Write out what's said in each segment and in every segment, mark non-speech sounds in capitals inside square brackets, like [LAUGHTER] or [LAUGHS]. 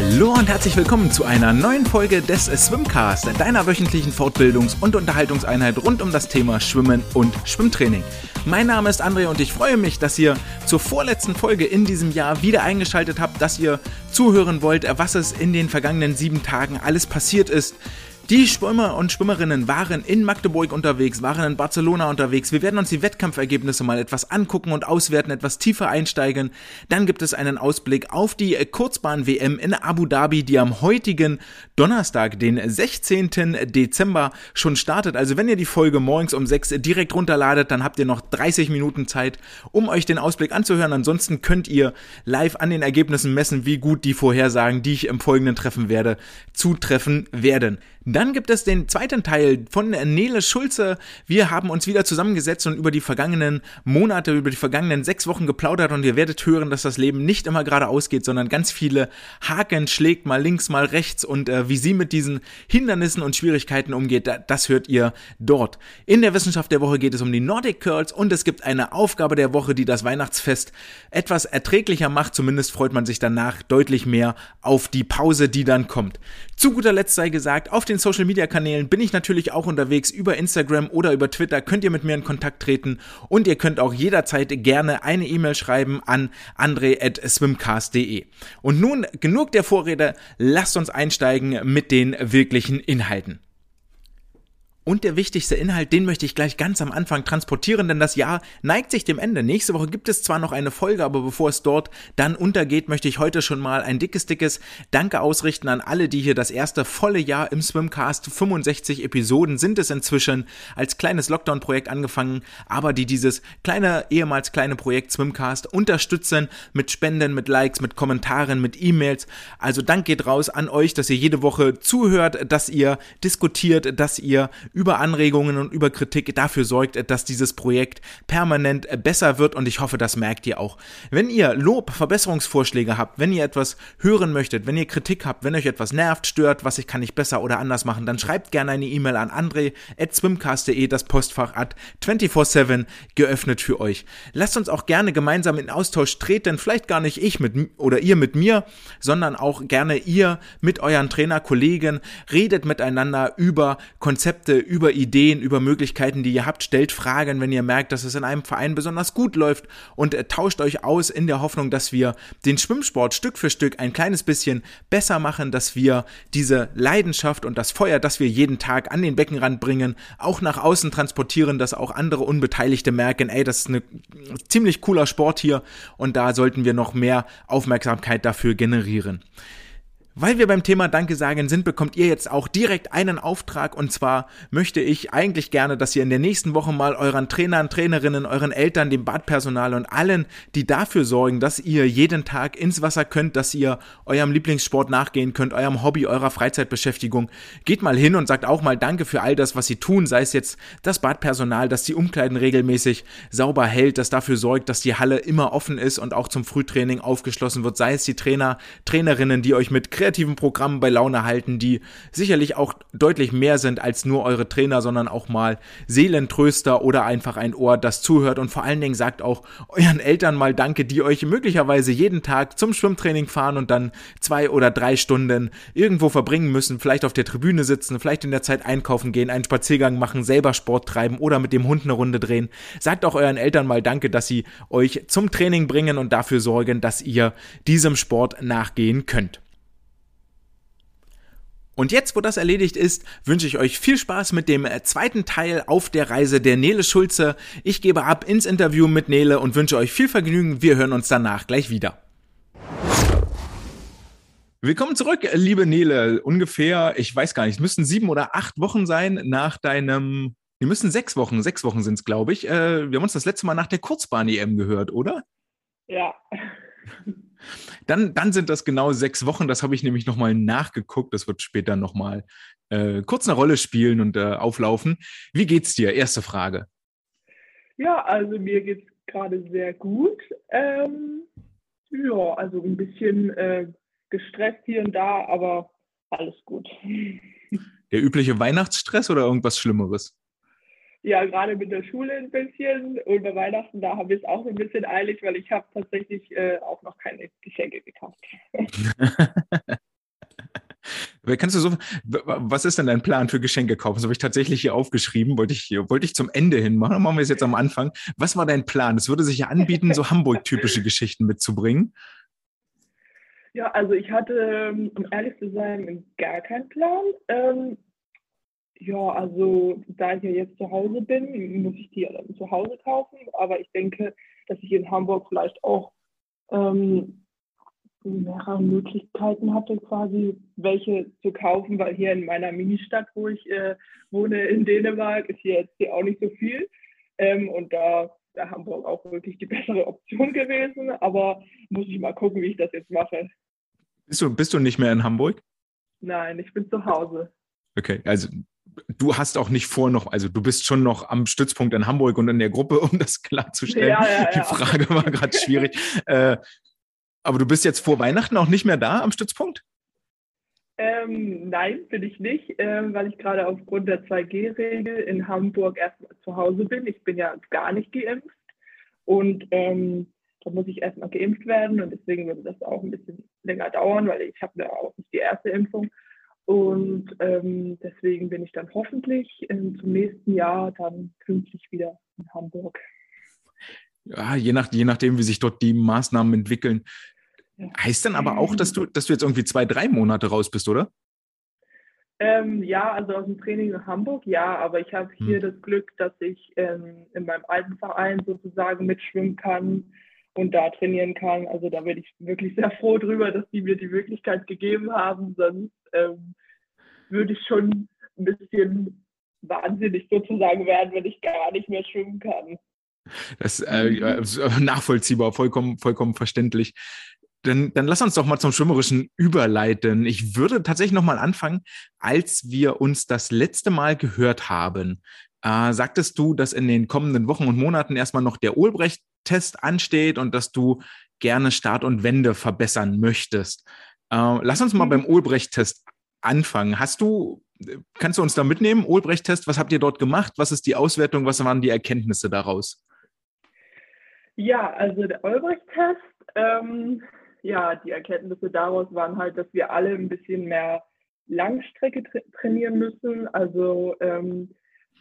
Hallo und herzlich willkommen zu einer neuen Folge des Swimcast, deiner wöchentlichen Fortbildungs- und Unterhaltungseinheit rund um das Thema Schwimmen und Schwimmtraining. Mein Name ist André und ich freue mich, dass ihr zur vorletzten Folge in diesem Jahr wieder eingeschaltet habt, dass ihr zuhören wollt, was es in den vergangenen sieben Tagen alles passiert ist. Die Schwimmer und Schwimmerinnen waren in Magdeburg unterwegs, waren in Barcelona unterwegs. Wir werden uns die Wettkampfergebnisse mal etwas angucken und auswerten, etwas tiefer einsteigen. Dann gibt es einen Ausblick auf die Kurzbahn-WM in Abu Dhabi, die am heutigen Donnerstag, den 16. Dezember, schon startet. Also wenn ihr die Folge morgens um 6 direkt runterladet, dann habt ihr noch 30 Minuten Zeit, um euch den Ausblick anzuhören. Ansonsten könnt ihr live an den Ergebnissen messen, wie gut die Vorhersagen, die ich im Folgenden treffen werde, zutreffen werden. Dann gibt es den zweiten Teil von Nele Schulze. Wir haben uns wieder zusammengesetzt und über die vergangenen Monate, über die vergangenen sechs Wochen geplaudert und ihr werdet hören, dass das Leben nicht immer geradeaus geht, sondern ganz viele Haken schlägt, mal links, mal rechts und äh, wie sie mit diesen Hindernissen und Schwierigkeiten umgeht, das hört ihr dort. In der Wissenschaft der Woche geht es um die Nordic Curls und es gibt eine Aufgabe der Woche, die das Weihnachtsfest etwas erträglicher macht. Zumindest freut man sich danach deutlich mehr auf die Pause, die dann kommt. Zu guter Letzt sei gesagt, auf den Social Media Kanälen bin ich natürlich auch unterwegs. Über Instagram oder über Twitter könnt ihr mit mir in Kontakt treten und ihr könnt auch jederzeit gerne eine E-Mail schreiben an andre.swimcast.de. Und nun genug der Vorrede, lasst uns einsteigen mit den wirklichen Inhalten. Und der wichtigste Inhalt, den möchte ich gleich ganz am Anfang transportieren, denn das Jahr neigt sich dem Ende. Nächste Woche gibt es zwar noch eine Folge, aber bevor es dort dann untergeht, möchte ich heute schon mal ein dickes, dickes Danke ausrichten an alle, die hier das erste volle Jahr im Swimcast 65 Episoden sind es inzwischen als kleines Lockdown-Projekt angefangen, aber die dieses kleine, ehemals kleine Projekt Swimcast unterstützen mit Spenden, mit Likes, mit Kommentaren, mit E-Mails. Also Dank geht raus an euch, dass ihr jede Woche zuhört, dass ihr diskutiert, dass ihr über Anregungen und über Kritik dafür sorgt, dass dieses Projekt permanent besser wird und ich hoffe, das merkt ihr auch. Wenn ihr Lob, Verbesserungsvorschläge habt, wenn ihr etwas hören möchtet, wenn ihr Kritik habt, wenn euch etwas nervt, stört, was ich kann ich besser oder anders machen, dann schreibt gerne eine E-Mail an andre.swimcast.de, das Postfach at 24-7 geöffnet für euch. Lasst uns auch gerne gemeinsam in Austausch treten, vielleicht gar nicht ich mit oder ihr mit mir, sondern auch gerne ihr mit euren Trainerkollegen, redet miteinander über Konzepte, über Ideen, über Möglichkeiten, die ihr habt, stellt Fragen, wenn ihr merkt, dass es in einem Verein besonders gut läuft. Und äh, tauscht euch aus in der Hoffnung, dass wir den Schwimmsport Stück für Stück ein kleines bisschen besser machen, dass wir diese Leidenschaft und das Feuer, das wir jeden Tag an den Beckenrand bringen, auch nach außen transportieren, dass auch andere Unbeteiligte merken, ey, das ist ein ziemlich cooler Sport hier. Und da sollten wir noch mehr Aufmerksamkeit dafür generieren. Weil wir beim Thema Danke sagen sind, bekommt ihr jetzt auch direkt einen Auftrag. Und zwar möchte ich eigentlich gerne, dass ihr in der nächsten Woche mal euren Trainern, Trainerinnen, euren Eltern, dem Badpersonal und allen, die dafür sorgen, dass ihr jeden Tag ins Wasser könnt, dass ihr eurem Lieblingssport nachgehen könnt, eurem Hobby, eurer Freizeitbeschäftigung, geht mal hin und sagt auch mal Danke für all das, was sie tun, sei es jetzt das Badpersonal, dass die Umkleiden regelmäßig sauber hält, das dafür sorgt, dass die Halle immer offen ist und auch zum Frühtraining aufgeschlossen wird, sei es die Trainer, Trainerinnen, die euch mit kreativen Programmen bei Laune halten, die sicherlich auch deutlich mehr sind als nur eure Trainer, sondern auch mal Seelentröster oder einfach ein Ohr, das zuhört und vor allen Dingen sagt auch euren Eltern mal Danke, die euch möglicherweise jeden Tag zum Schwimmtraining fahren und dann zwei oder drei Stunden irgendwo verbringen müssen, vielleicht auf der Tribüne sitzen, vielleicht in der Zeit einkaufen gehen, einen Spaziergang machen, selber Sport treiben oder mit dem Hund eine Runde drehen. Sagt auch euren Eltern mal Danke, dass sie euch zum Training bringen und dafür sorgen, dass ihr diesem Sport nachgehen könnt. Und jetzt, wo das erledigt ist, wünsche ich euch viel Spaß mit dem äh, zweiten Teil auf der Reise der Nele Schulze. Ich gebe ab ins Interview mit Nele und wünsche euch viel Vergnügen. Wir hören uns danach gleich wieder. Willkommen zurück, liebe Nele. Ungefähr, ich weiß gar nicht, es müssten sieben oder acht Wochen sein nach deinem, wir müssen sechs Wochen, sechs Wochen sind es, glaube ich. Äh, wir haben uns das letzte Mal nach der Kurzbahn-EM gehört, oder? Ja. Dann, dann sind das genau sechs Wochen. Das habe ich nämlich nochmal nachgeguckt. Das wird später nochmal äh, kurz eine Rolle spielen und äh, auflaufen. Wie geht's dir? Erste Frage. Ja, also mir geht's gerade sehr gut. Ähm, ja, also ein bisschen äh, gestresst hier und da, aber alles gut. [LAUGHS] Der übliche Weihnachtsstress oder irgendwas Schlimmeres? Ja, gerade mit der Schule ein bisschen und bei Weihnachten, da habe ich es auch ein bisschen eilig, weil ich habe tatsächlich äh, auch noch keine Geschenke gekauft. [LAUGHS] Kannst du so, was ist denn dein Plan für Geschenke kaufen? Das habe ich tatsächlich hier aufgeschrieben, wollte ich, wollte ich zum Ende hin machen. Machen wir es jetzt am Anfang. Was war dein Plan? Es würde sich ja anbieten, so Hamburg-typische Geschichten mitzubringen. Ja, also ich hatte, um ehrlich zu sein, gar keinen Plan. Ähm, ja, also da ich ja jetzt zu Hause bin, muss ich die ja dann zu Hause kaufen. Aber ich denke, dass ich in Hamburg vielleicht auch ähm, mehrere Möglichkeiten hatte, quasi welche zu kaufen, weil hier in meiner Ministadt, wo ich äh, wohne, in Dänemark, ist hier jetzt hier auch nicht so viel. Ähm, und da wäre Hamburg auch wirklich die [LAUGHS] bessere Option gewesen. Aber muss ich mal gucken, wie ich das jetzt mache. Bist du, bist du nicht mehr in Hamburg? Nein, ich bin zu Hause. Okay, also du hast auch nicht vor noch, also du bist schon noch am Stützpunkt in Hamburg und in der Gruppe, um das klarzustellen. Ja, ja, ja. Die Frage war gerade schwierig. [LAUGHS] Äh, aber du bist jetzt vor Weihnachten auch nicht mehr da am Stützpunkt? Ähm, nein, bin ich nicht, ähm, weil ich gerade aufgrund der 2G-Regel in Hamburg erstmal zu Hause bin. Ich bin ja gar nicht geimpft und ähm, da muss ich erstmal geimpft werden und deswegen würde das auch ein bisschen länger dauern, weil ich habe ja auch nicht die erste Impfung. Und ähm, deswegen bin ich dann hoffentlich ähm, zum nächsten Jahr dann pünktlich wieder in Hamburg. Ja, je, nach, je nachdem, wie sich dort die Maßnahmen entwickeln. Ja. Heißt dann aber auch, dass du, dass du jetzt irgendwie zwei, drei Monate raus bist, oder? Ähm, ja, also aus dem Training in Hamburg, ja, aber ich habe hier hm. das Glück, dass ich ähm, in meinem alten Verein sozusagen mitschwimmen kann und da trainieren kann. Also da bin ich wirklich sehr froh drüber, dass die mir die Möglichkeit gegeben haben. Sonst ähm, würde ich schon ein bisschen wahnsinnig sozusagen werden, wenn ich gar nicht mehr schwimmen kann. Das äh, mhm. nachvollziehbar, vollkommen, vollkommen verständlich. Dann, dann lass uns doch mal zum Schwimmerischen überleiten. Ich würde tatsächlich noch mal anfangen, als wir uns das letzte Mal gehört haben. Äh, sagtest du, dass in den kommenden Wochen und Monaten erstmal noch der Olbrecht-Test ansteht und dass du gerne Start und Wende verbessern möchtest. Äh, lass uns mal mhm. beim Olbrecht-Test anfangen. Hast du, kannst du uns da mitnehmen, Olbrecht-Test, was habt ihr dort gemacht? Was ist die Auswertung? Was waren die Erkenntnisse daraus? Ja, also der Olbrecht-Test, ähm, ja, die Erkenntnisse daraus waren halt, dass wir alle ein bisschen mehr Langstrecke tra trainieren müssen. Also ähm,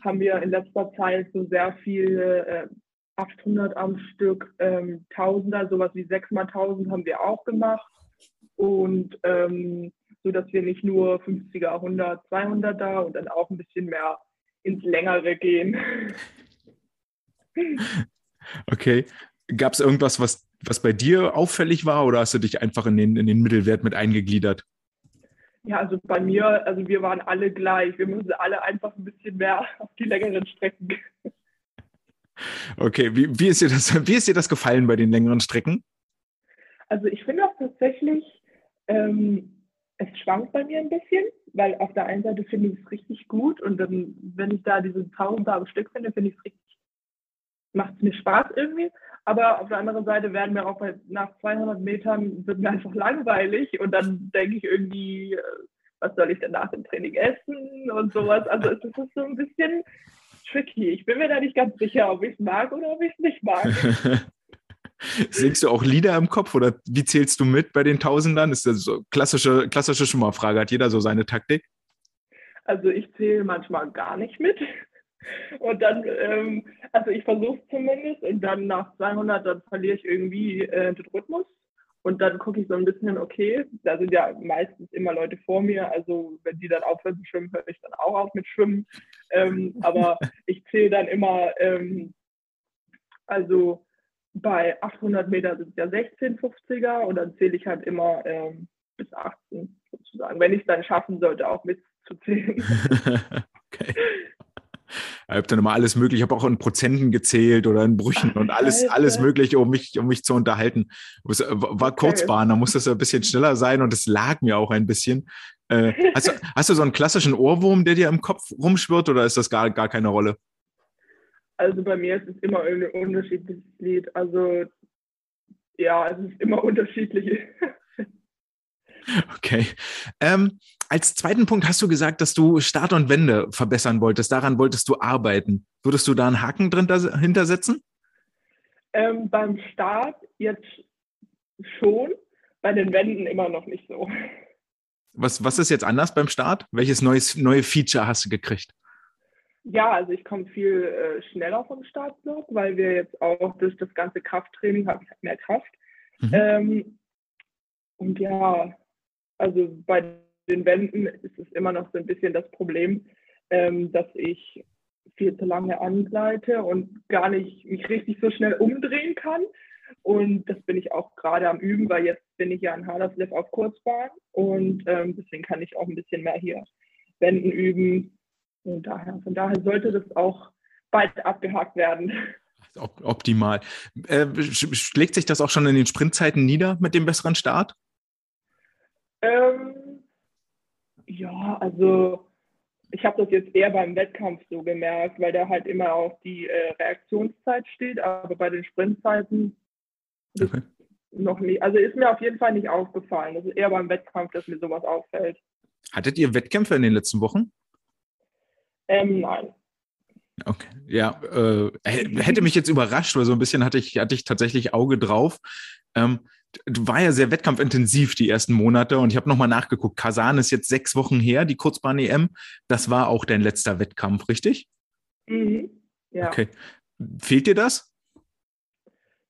haben wir in letzter Zeit so sehr viele äh, 800 am Stück, ähm, Tausender, sowas wie 6 mal 1000 haben wir auch gemacht. Und ähm, so dass wir nicht nur 50er, 100, 200 da und dann auch ein bisschen mehr ins Längere gehen. [LAUGHS] Okay. Gab es irgendwas, was, was bei dir auffällig war oder hast du dich einfach in den, in den Mittelwert mit eingegliedert? Ja, also bei mir, also wir waren alle gleich. Wir müssen alle einfach ein bisschen mehr auf die längeren Strecken. Okay, wie, wie, ist dir das, wie ist dir das gefallen bei den längeren Strecken? Also ich finde auch tatsächlich, ähm, es schwankt bei mir ein bisschen, weil auf der einen Seite finde ich es richtig gut und dann, wenn ich da diese Tausender am Stück finde, finde ich es richtig, macht es mir Spaß irgendwie. Aber auf der anderen Seite werden mir auch bei, nach 200 Metern wird mir einfach langweilig und dann denke ich irgendwie, äh, was soll ich denn nach dem Training essen und sowas. Also es ist so ein bisschen tricky. Ich bin mir da nicht ganz sicher, ob ich es mag oder ob ich es nicht mag. [LAUGHS] Singst du auch Lieder im Kopf oder wie zählst du mit bei den Tausendern? Ist das so klassische, klassische Schummerfrage. Hat jeder so seine Taktik? Also ich zähle manchmal gar nicht mit. Und dann, ähm, also ich versuche es zumindest und dann nach 200, dann verliere ich irgendwie äh, den Rhythmus. Und dann gucke ich so ein bisschen, okay, da sind ja meistens immer Leute vor mir, also wenn die dann aufhören zu schwimmen, höre ich dann auch auf mit Schwimmen. Ähm, aber [LAUGHS] ich zähle dann immer, ähm, also bei 800 Meter sind es ja 1650er und dann zähle ich halt immer ähm, bis 18 sozusagen, wenn ich es dann schaffen sollte, auch mitzuzählen. [LAUGHS] okay. Ich habe dann immer alles mögliche, ich habe auch in Prozenten gezählt oder in Brüchen Ach, und alles, Alter. alles mögliche, um mich, um mich zu unterhalten. Es äh, war Kurzbahn, da musste es ein bisschen schneller sein und es lag mir auch ein bisschen. Äh, hast, du, [LAUGHS] hast du so einen klassischen Ohrwurm, der dir im Kopf rumschwirrt oder ist das gar, gar keine Rolle? Also bei mir ist es immer ein unterschiedliches Lied. Also ja, es ist immer unterschiedlich. [LAUGHS] Okay. Ähm, als zweiten Punkt hast du gesagt, dass du Start und Wende verbessern wolltest. Daran wolltest du arbeiten. Würdest du da einen Haken drin hintersetzen? Ähm, beim Start jetzt schon, bei den Wänden immer noch nicht so. Was, was ist jetzt anders beim Start? Welches neues, neue Feature hast du gekriegt? Ja, also ich komme viel äh, schneller vom Startblock, weil wir jetzt auch durch das ganze Krafttraining haben mehr Kraft. Mhm. Ähm, und ja, also bei den Wänden ist es immer noch so ein bisschen das Problem, ähm, dass ich viel zu lange angleite und gar nicht mich richtig so schnell umdrehen kann. Und das bin ich auch gerade am Üben, weil jetzt bin ich ja in Haderslev auf Kurzbahn und ähm, deswegen kann ich auch ein bisschen mehr hier Wänden üben. Und daher, von daher sollte das auch bald abgehakt werden. Optimal. Äh, schlägt sich das auch schon in den Sprintzeiten nieder mit dem besseren Start? Ähm, ja, also ich habe das jetzt eher beim Wettkampf so gemerkt, weil da halt immer auf die äh, Reaktionszeit steht, aber bei den Sprintzeiten okay. noch nicht. Also ist mir auf jeden Fall nicht aufgefallen. Das ist eher beim Wettkampf, dass mir sowas auffällt. Hattet ihr Wettkämpfe in den letzten Wochen? Ähm, nein. Okay, ja, äh, hätte mich jetzt überrascht, weil so ein bisschen hatte ich, hatte ich tatsächlich Auge drauf. Ähm, war ja sehr wettkampfintensiv die ersten Monate und ich habe nochmal nachgeguckt. Kasan ist jetzt sechs Wochen her, die Kurzbahn-EM. Das war auch dein letzter Wettkampf, richtig? Mhm. Ja. Okay. Fehlt dir das?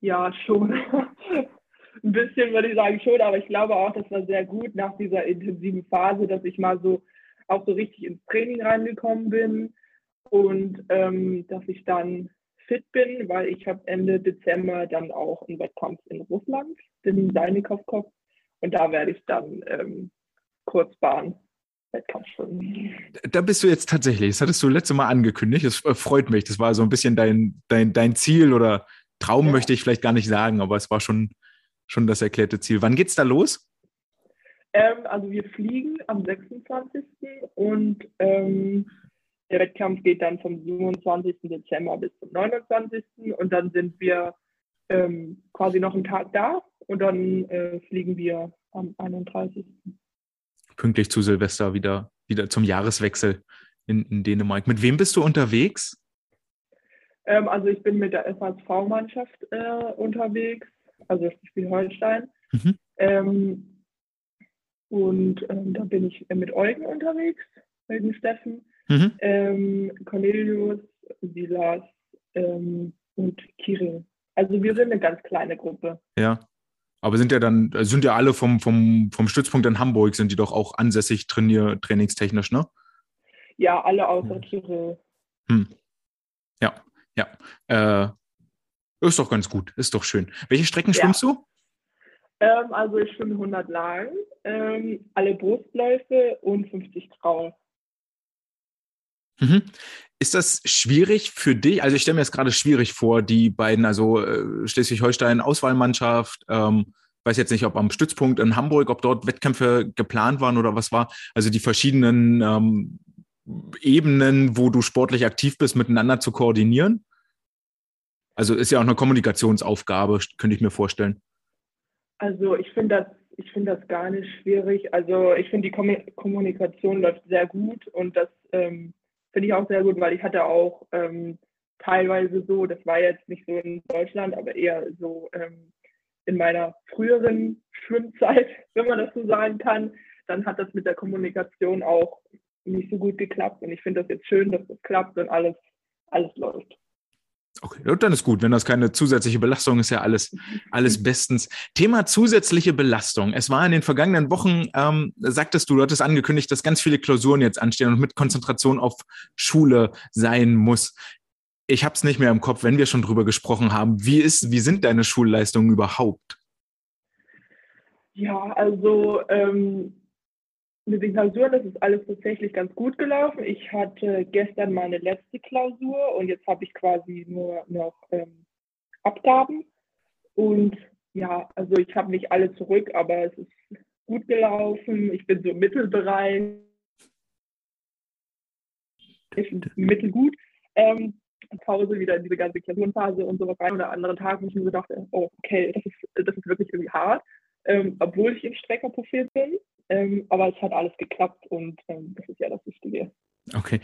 Ja, schon. [LAUGHS] Ein bisschen würde ich sagen schon, aber ich glaube auch, das war sehr gut nach dieser intensiven Phase, dass ich mal so auch so richtig ins Training reingekommen bin und ähm, dass ich dann fit bin, weil ich habe Ende Dezember dann auch einen Wettkampf in Russland, den Seinikowkopf. Und da werde ich dann ähm, Kurzbahn. Da bist du jetzt tatsächlich, das hattest du letzte Mal angekündigt, das äh, freut mich. Das war so ein bisschen dein, dein, dein Ziel oder Traum ja. möchte ich vielleicht gar nicht sagen, aber es war schon, schon das erklärte Ziel. Wann geht's da los? Ähm, also wir fliegen am 26. und ähm, der Wettkampf geht dann vom 27. Dezember bis zum 29. und dann sind wir ähm, quasi noch einen Tag da und dann äh, fliegen wir am 31. Pünktlich zu Silvester wieder, wieder zum Jahreswechsel in, in Dänemark. Mit wem bist du unterwegs? Ähm, also ich bin mit der FHSV-Mannschaft äh, unterwegs, also Schleswig-Holstein. Mhm. Ähm, und ähm, da bin ich mit Eugen unterwegs, Eugen Steffen. Mhm. Ähm, Cornelius, Silas ähm, und Kirill. Also wir sind eine ganz kleine Gruppe. Ja. Aber sind ja dann, sind ja alle vom, vom, vom Stützpunkt in Hamburg, sind die doch auch ansässig trainier, trainingstechnisch, ne? Ja, alle außer. Kirill. Hm. Ja, ja. Äh, ist doch ganz gut, ist doch schön. Welche Strecken ja. schwimmst du? Ähm, also ich schwimme 100 lang, ähm, alle Brustläufe und 50 Kraul. Mhm. Ist das schwierig für dich? Also ich stelle mir jetzt gerade schwierig vor, die beiden, also äh, Schleswig-Holstein Auswahlmannschaft, ähm, weiß jetzt nicht, ob am Stützpunkt in Hamburg, ob dort Wettkämpfe geplant waren oder was war. Also die verschiedenen ähm, Ebenen, wo du sportlich aktiv bist, miteinander zu koordinieren. Also ist ja auch eine Kommunikationsaufgabe, könnte ich mir vorstellen. Also ich finde das, ich finde das gar nicht schwierig. Also ich finde die Kommunikation läuft sehr gut und das ähm, finde ich auch sehr gut, weil ich hatte auch ähm, teilweise so, das war jetzt nicht so in Deutschland, aber eher so ähm, in meiner früheren Schwimmzeit, [LAUGHS] wenn man das so sagen kann, dann hat das mit der Kommunikation auch nicht so gut geklappt. Und ich finde das jetzt schön, dass das klappt und alles, alles läuft. Okay, dann ist gut. Wenn das keine zusätzliche Belastung ist, ja alles, alles bestens. Thema zusätzliche Belastung. Es war in den vergangenen Wochen, ähm, sagtest du, du hattest angekündigt, dass ganz viele Klausuren jetzt anstehen und mit Konzentration auf Schule sein muss. Ich habe es nicht mehr im Kopf, wenn wir schon drüber gesprochen haben. Wie ist, wie sind deine Schulleistungen überhaupt? Ja, also ähm, mit den Klausuren ist es alles tatsächlich ganz gut gelaufen. Ich hatte gestern meine letzte Klausur und jetzt habe ich quasi nur noch ähm, Abgaben. Und ja, also ich habe nicht alle zurück, aber es ist gut gelaufen. Ich bin so im Mittelbereich. Mittelgut. Ähm, Pause wieder in diese ganze Klausurenphase und sowas rein oder anderen Tag, wo ich mir so dachte, oh, okay, das ist, das ist wirklich irgendwie hart, ähm, obwohl ich im Streckerprofil bin. Ähm, aber es hat alles geklappt und ähm, das ist ja das Wichtige. Okay.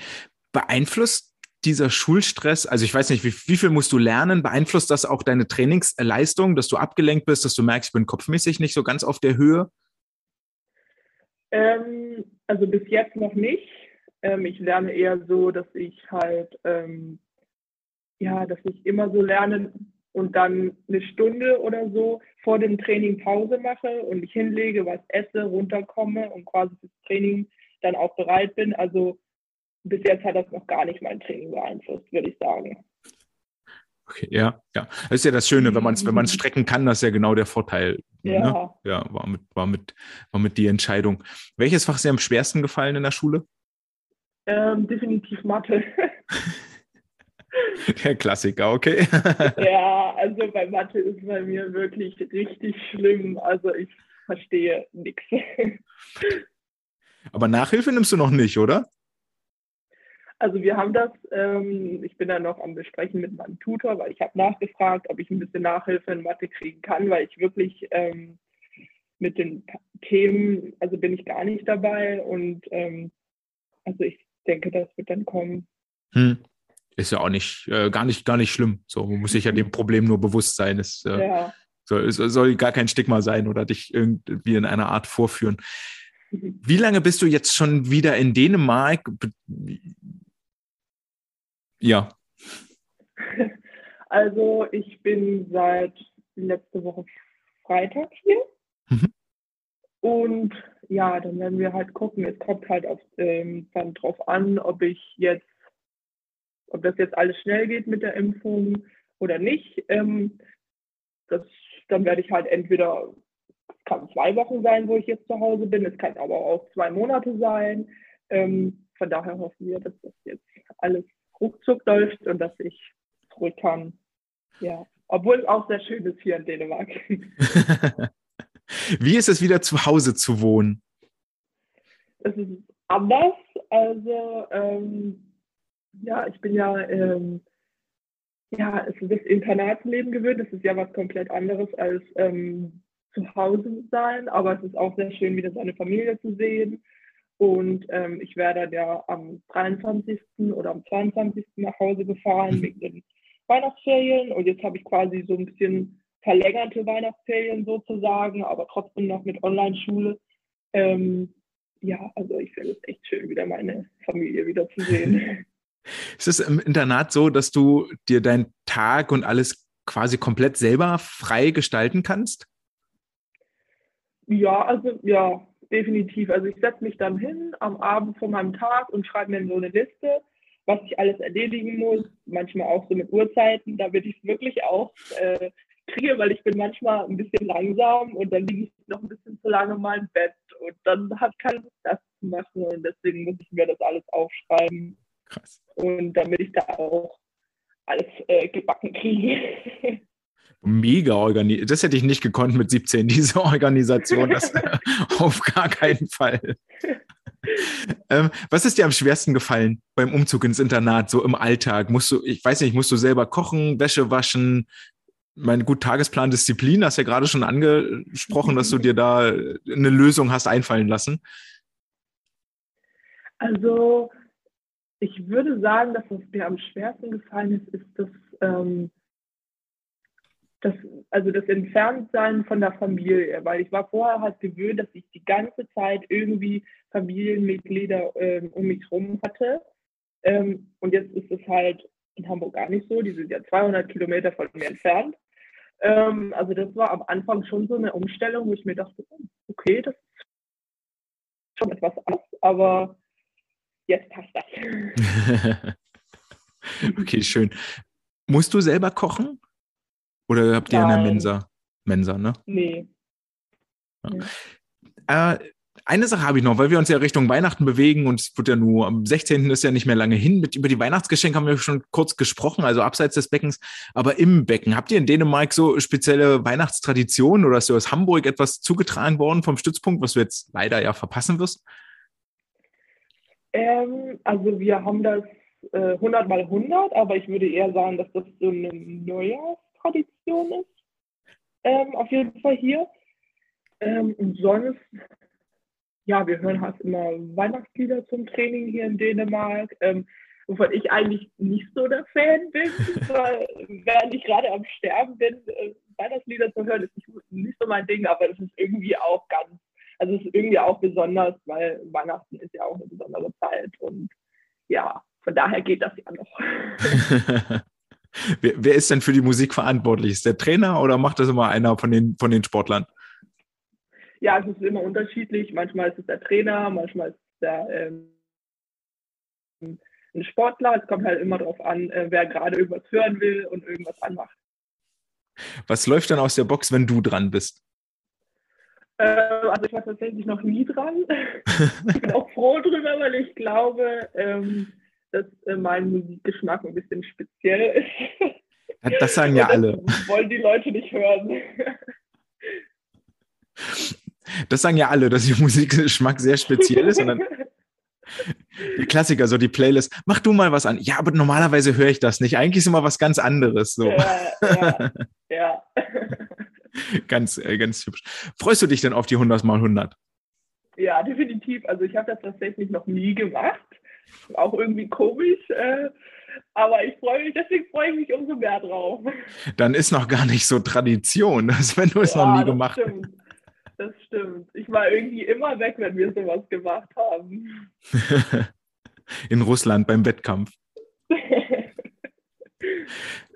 Beeinflusst dieser Schulstress, also ich weiß nicht, wie, wie, viel musst du lernen? Beeinflusst das auch deine Trainingsleistung, dass du abgelenkt bist, dass du merkst, ich bin kopfmäßig nicht so ganz auf der Höhe? Ähm, also bis jetzt noch nicht. Ähm, ich lerne eher so, dass ich halt, ähm, ja, dass ich immer so lerne und dann eine Stunde oder so vor dem Training Pause mache und mich hinlege, was esse, runterkomme und quasi fürs Training dann auch bereit bin. Also bis jetzt hat das noch gar nicht mein Training beeinflusst, würde ich sagen. Okay, ja, ja. Das ist ja das Schöne, wenn man es wenn man's [LAUGHS] strecken kann, das ist ja genau der Vorteil. Ja. Ne? Ja, war mit, war, mit, war mit die Entscheidung. Welches Fach ist dir am schwersten gefallen in der Schule? Ähm, definitiv Mathe. [LAUGHS] [LAUGHS] Der Klassiker, okay. [LAUGHS] ja, also bei Mathe ist bei mir wirklich richtig schlimm. Also ich verstehe nichts. Aber Nachhilfe nimmst du noch nicht, oder? Also wir haben das, ähm, ich bin da noch am Besprechen mit meinem Tutor, weil ich habe nachgefragt, ob ich ein bisschen Nachhilfe in Mathe kriegen kann, weil ich wirklich ähm, mit den Themen, also bin ich gar nicht dabei und ähm, also ich denke, das wird dann kommen. Hm. Ist ja auch nicht, äh, gar nicht, gar nicht schlimm. So, man muss sich ja dem Problem nur bewusst sein. Es, äh, ja. soll, es soll gar kein Stigma sein oder dich irgendwie in einer Art vorführen. Wie lange bist du jetzt schon wieder in Dänemark? Ja. [LAUGHS] Also ich bin seit letzte Woche Freitag hier. Mhm. Und ja, dann werden wir halt gucken. Es kommt halt auf, ähm, dann drauf an, ob ich jetzt, ob das jetzt alles schnell geht mit der Impfung oder nicht. Ähm, das, dann werde ich halt entweder, es kann zwei Wochen sein, wo ich jetzt zu Hause bin, es kann aber auch zwei Monate sein. Ähm, von daher hoffen wir, dass das jetzt alles ruckzuck läuft und dass ich zurück kann. Ja, obwohl es auch sehr schön ist hier in Dänemark. [LAUGHS] Wie ist es wieder zu Hause zu wohnen? Es ist anders. Also, ähm, ja, ich bin ja, ähm, ja, es ist das Internatsleben gewöhnt. Das ist ja was komplett anderes als ähm, zu Hause sein. Aber es ist auch sehr schön, wieder seine Familie zu sehen. Und ähm, ich wäre dann ja am 23. oder am 22. nach Hause gefahren mhm. wegen den Weihnachtsferien. Und jetzt habe ich quasi so ein bisschen verlängerte Weihnachtsferien sozusagen, aber trotzdem noch mit Online-Schule. Ähm, ja, also ich finde es echt schön, wieder meine Familie wiederzusehen. [LAUGHS] Ist es im Internat so, dass du dir deinen Tag und alles quasi komplett selber frei gestalten kannst? Ja, also ja, definitiv. Also ich setze mich dann hin am Abend vor meinem Tag und schreibe mir so eine Liste, was ich alles erledigen muss. Manchmal auch so mit Uhrzeiten, damit ich es wirklich auch äh, kriege, weil ich bin manchmal ein bisschen langsam und dann liege ich noch ein bisschen zu lange in meinem Bett und dann hat keiner das zu machen und deswegen muss ich mir das alles aufschreiben. Krass. Und damit ich da auch alles äh, gebacken kriege. [LAUGHS] mega organisiert. Das hätte ich nicht gekonnt mit 17, diese Organisation. Das [LAUGHS] auf gar keinen Fall. ähm, was ist dir am schwersten gefallen beim Umzug ins Internat, so im Alltag? Musst du, ich weiß nicht, musst du selber kochen, Wäsche waschen? Mein gut, Tagesplan, Disziplin, hast ja gerade schon angesprochen, dass du dir da eine Lösung hast einfallen lassen. Also, ich würde sagen, dass was mir am schwersten gefallen ist, ist das ähm, das, also das Entferntsein von der Familie, weil ich war vorher halt gewöhnt, dass ich die ganze Zeit irgendwie Familienmitglieder ähm, um mich herum hatte. Ähm, und jetzt ist es halt in Hamburg gar nicht so, die sind ja 200 Kilometer von mir entfernt. Ähm, also das war am Anfang schon so eine Umstellung, wo ich mir dachte, okay, das ist schon etwas anders, aber jetzt passt das. [LAUGHS] okay, schön. Musst du selber kochen? Oder habt ihr Nein. eine Mensa? Mensa, ne? Nee. Ja. Äh, eine Sache habe ich noch, weil wir uns ja Richtung Weihnachten bewegen und es wird ja nur am 16. ist ja nicht mehr lange hin. Mit, über die Weihnachtsgeschenke haben wir schon kurz gesprochen, also abseits des Beckens, aber im Becken. Habt ihr in Dänemark so spezielle Weihnachtstraditionen oder ist dir aus Hamburg etwas zugetragen worden vom Stützpunkt, was du jetzt leider ja verpassen wirst? Ähm, also wir haben das äh, 100 mal 100, aber ich würde eher sagen, dass das so eine Neujahr Tradition ist. Ähm, auf jeden Fall hier. Ähm, und sonst, ja, wir hören halt immer Weihnachtslieder zum Training hier in Dänemark. Ähm, wovon ich eigentlich nicht so der Fan bin, [LAUGHS] weil während ich gerade am Sterben bin, äh, Weihnachtslieder zu hören, ist nicht so mein Ding, aber das ist irgendwie auch ganz Also es ist irgendwie auch besonders, weil Weihnachten ist ja auch eine besondere Zeit und ja, von daher geht das ja noch. [LAUGHS] wer, wer, ist denn für die Musik verantwortlich? Ist der Trainer oder macht das immer einer von den, von den Sportlern? Ja, es ist immer unterschiedlich. Manchmal ist es der Trainer, manchmal ist es der ähm, ein Sportler. Es kommt halt immer darauf an, äh, wer gerade irgendwas hören will und irgendwas anmacht. Was läuft dann aus der Box, wenn du dran bist? Äh, also ich war tatsächlich noch nie dran. [LAUGHS] ich bin auch froh drüber, weil ich glaube, ähm, dass äh, mein Musikgeschmack ein bisschen speziell ist. Das sagen ja alle. Wollen die Leute nicht hören. Das sagen ja alle, dass ihr Musikgeschmack sehr speziell ist. Und dann [LAUGHS] die Klassiker, so die Playlist. Mach du mal was an. Ja, aber normalerweise höre ich das nicht. Eigentlich ist immer was ganz anderes. So. Ja, ja, [LAUGHS] ja. [LAUGHS] ganz, äh, ganz hübsch. Freust du dich denn auf die 100 mal 100? Ja, definitiv. Also ich habe das tatsächlich noch nie gemacht. Auch irgendwie komisch. Äh, aber ich freue mich, deswegen freue ich mich umso mehr drauf. Dann ist noch gar nicht so Tradition, [LAUGHS] dass wenn du es ja, noch nie gemacht hast. Das stimmt. Ich war irgendwie immer weg, wenn wir sowas gemacht haben. [LAUGHS] In Russland beim Wettkampf.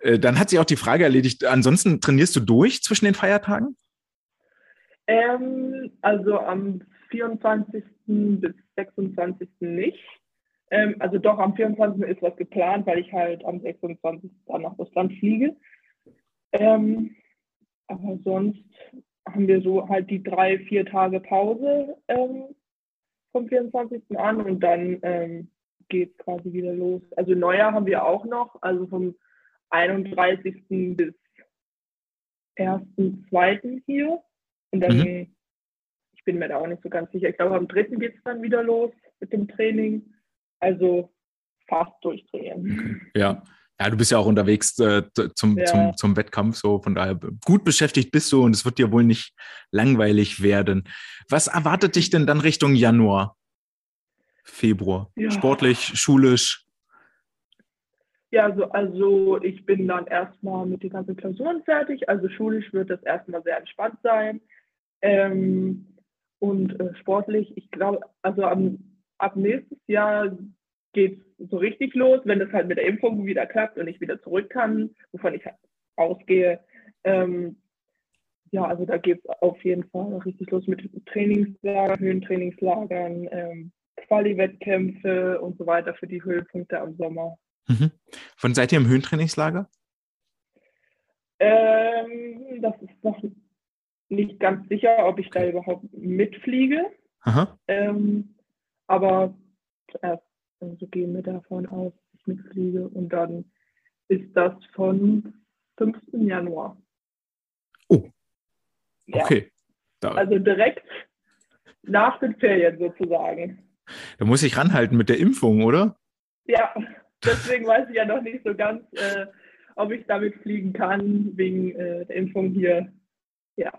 Äh, dann hat sich auch die Frage erledigt, ansonsten trainierst du durch zwischen den Feiertagen? Ähm, also am 24. bis 26. nicht. Ähm, also doch, am 24. ist was geplant, weil ich halt am 26. dann nach Russland fliege. Ähm, aber sonst haben wir so halt die drei, vier Tage Pause ähm, vom 24. an und dann ähm, geht es quasi wieder los. Also Neujahr haben wir auch noch, also vom 31. bis 1.2. hier. Und dann, mhm. ich bin mir da auch nicht so ganz sicher, ich glaube am 3. geht es dann wieder los mit dem Training. Also fast durchdrehen. Okay. Ja. Ja, du bist ja auch unterwegs äh, zum, ja. zum, zum Wettkampf, so von daher gut beschäftigt bist du und es wird dir wohl nicht langweilig werden. Was erwartet dich denn dann Richtung Januar, Februar? Ja. Sportlich, schulisch? Ja, also, also ich bin dann erstmal mit den ganzen Klausuren fertig. Also schulisch wird das erstmal sehr entspannt sein. Ähm, und äh, sportlich, ich glaube, also am, ab nächstes Jahr geht es so richtig los, wenn es halt mit der Impfung wieder klappt und ich wieder zurück kann, wovon ich halt ausgehe. Ähm, ja, also da geht es auf jeden Fall richtig los mit Trainingslagern, Höhentrainingslagern, ähm, Quali-Wettkämpfe und so weiter für die Höhepunkte am Sommer. Mhm. Wann seid ihr im Höhentrainingslager? Ähm, das ist noch nicht ganz sicher, ob ich da überhaupt mitfliege. Ähm, aber zuerst also gehen wir davon aus, dass ich mitfliege. Und dann ist das von 5. Januar. Oh. Okay. Ja. Also direkt nach den Ferien sozusagen. Da muss ich ranhalten mit der Impfung, oder? Ja, deswegen weiß ich ja noch nicht so ganz, äh, ob ich damit fliegen kann, wegen äh, der Impfung hier ja.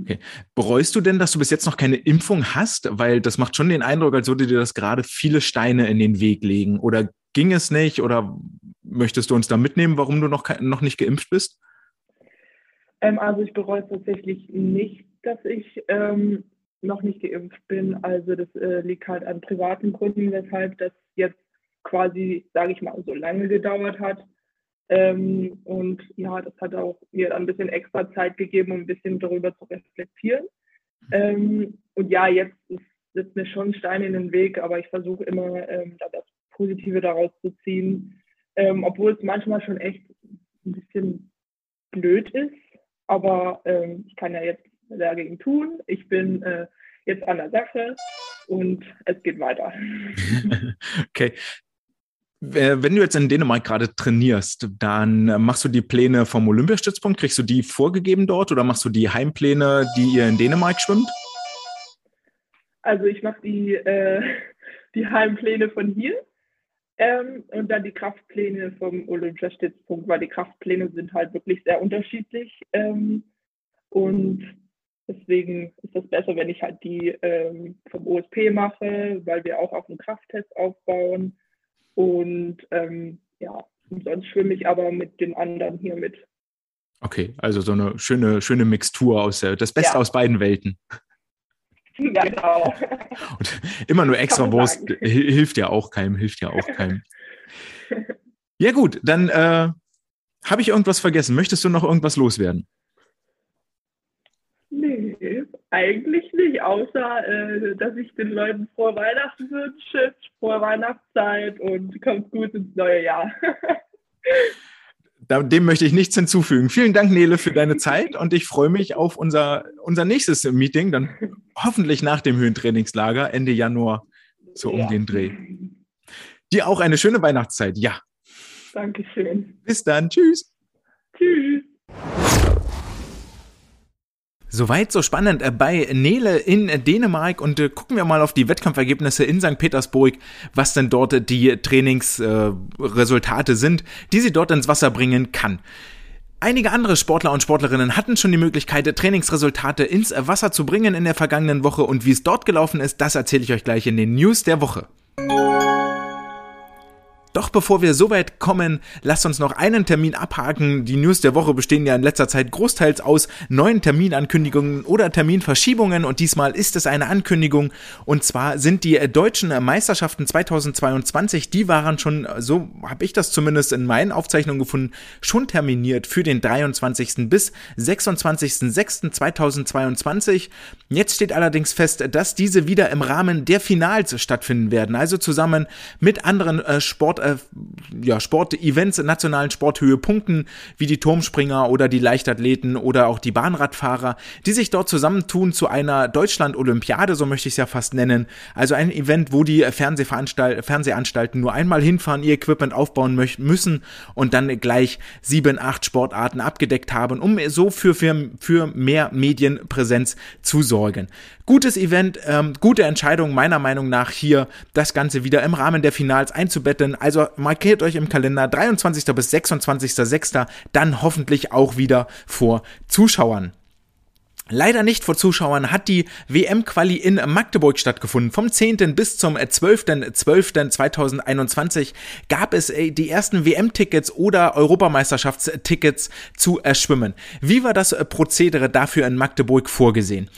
Okay. Bereust du denn, dass du bis jetzt noch keine Impfung hast? Weil das macht schon den Eindruck, als würde dir das gerade viele Steine in den Weg legen. Oder ging es nicht? Oder möchtest du uns da mitnehmen, warum du noch, noch nicht geimpft bist? Ähm, also ich bereue es tatsächlich nicht, dass ich ähm, noch nicht geimpft bin. Also das äh, liegt halt an privaten Gründen, weshalb das jetzt quasi, sage ich mal, so lange gedauert hat. Ähm, und ja, das hat auch mir ein bisschen extra Zeit gegeben, um ein bisschen darüber zu reflektieren. Ähm, und ja, jetzt sitzt mir schon Stein in den Weg, aber ich versuche immer, ähm, da das Positive daraus zu ziehen. Ähm, obwohl es manchmal schon echt ein bisschen blöd ist. Aber ähm, ich kann ja jetzt dagegen tun. Ich bin äh, jetzt an der Sache und es geht weiter. [LAUGHS] okay, wenn du jetzt in Dänemark gerade trainierst, dann machst du die Pläne vom Olympiastützpunkt, kriegst du die vorgegeben dort oder machst du die Heimpläne, die ihr in Dänemark schwimmt? Also ich mache die, äh, [LAUGHS] die Heimpläne von hier ähm, und dann die Kraftpläne vom Olympiastützpunkt, weil die Kraftpläne sind halt wirklich sehr unterschiedlich ähm, und deswegen ist es besser, wenn ich halt die ähm, vom OSP mache, weil wir auch auf einen Krafttest aufbauen und ähm, ja, sonst schwimme ich aber mit den anderen hier mit. Okay, also so eine schöne, schöne Mixtur aus der, das Beste ja. aus beiden Welten. [LAUGHS] Ja, genau. [LAUGHS] Und immer nur extra Wurst hilft ja auch keinem, hilft ja auch keinem. [LAUGHS] Ja gut, dann äh, habe ich irgendwas vergessen. Möchtest du noch irgendwas loswerden? Nee, eigentlich nicht, außer äh, dass ich den Leuten frohe Weihnachten wünsche, frohe Weihnachtszeit und kommt gut ins neue Jahr. [LAUGHS] dem möchte ich nichts hinzufügen. Vielen Dank, Nele, für deine Zeit und ich freue mich auf unser, unser nächstes Meeting, dann hoffentlich nach dem Höhentrainingslager, Ende Januar, so um ja. den Dreh. Dir auch eine schöne Weihnachtszeit, ja. Dankeschön. Bis dann, tschüss. Tschüss. Soweit so spannend äh, bei Nele in Dänemark und äh, gucken wir mal auf die Wettkampfergebnisse in St. Petersburg, was denn dort die Trainingsresultate sind, die sie dort ins Wasser bringen kann. Einige andere Sportler und Sportlerinnen hatten schon die Möglichkeit, Trainingsresultate ins Wasser zu bringen in der vergangenen Woche und wie es dort gelaufen ist, das erzähle ich euch gleich in den News der Woche. Doch bevor wir so weit kommen, lasst uns noch einen Termin abhaken. Die News der Woche bestehen ja in letzter Zeit großteils aus neuen Terminankündigungen oder Terminverschiebungen und diesmal ist es eine Ankündigung und zwar sind die deutschen Meisterschaften 2022, die waren schon, so habe ich das zumindest in meinen Aufzeichnungen gefunden, schon terminiert für den 23. bis 26.06.2022. Jetzt steht allerdings fest, dass diese wieder im Rahmen der Finals stattfinden werden, also zusammen mit anderen äh, Sport äh, ja, Sportevents, nationalen Sporthöhepunkten wie die Turmspringer oder die Leichtathleten oder auch die Bahnradfahrer, die sich dort zusammentun zu einer Deutschland-Olympiade, so möchte ich es ja fast nennen. Also ein Event, wo die Fernsehanstalten nur einmal hinfahren, ihr Equipment aufbauen müssen und dann gleich sieben, acht Sportarten abgedeckt haben, um so für, für, für mehr Medienpräsenz zu sorgen. Gutes Event, ähm, gute Entscheidung meiner Meinung nach hier, das Ganze wieder im Rahmen der Finals einzubetten. Also markiert euch im Kalender 23. bis 26.06. dann hoffentlich auch wieder vor Zuschauern. Leider nicht vor Zuschauern hat die WM-Quali in Magdeburg stattgefunden. Vom 10. bis zum 12.12.2021 gab es äh, die ersten WM-Tickets oder Europameisterschaftstickets zu erschwimmen. Wie war das Prozedere dafür in Magdeburg vorgesehen?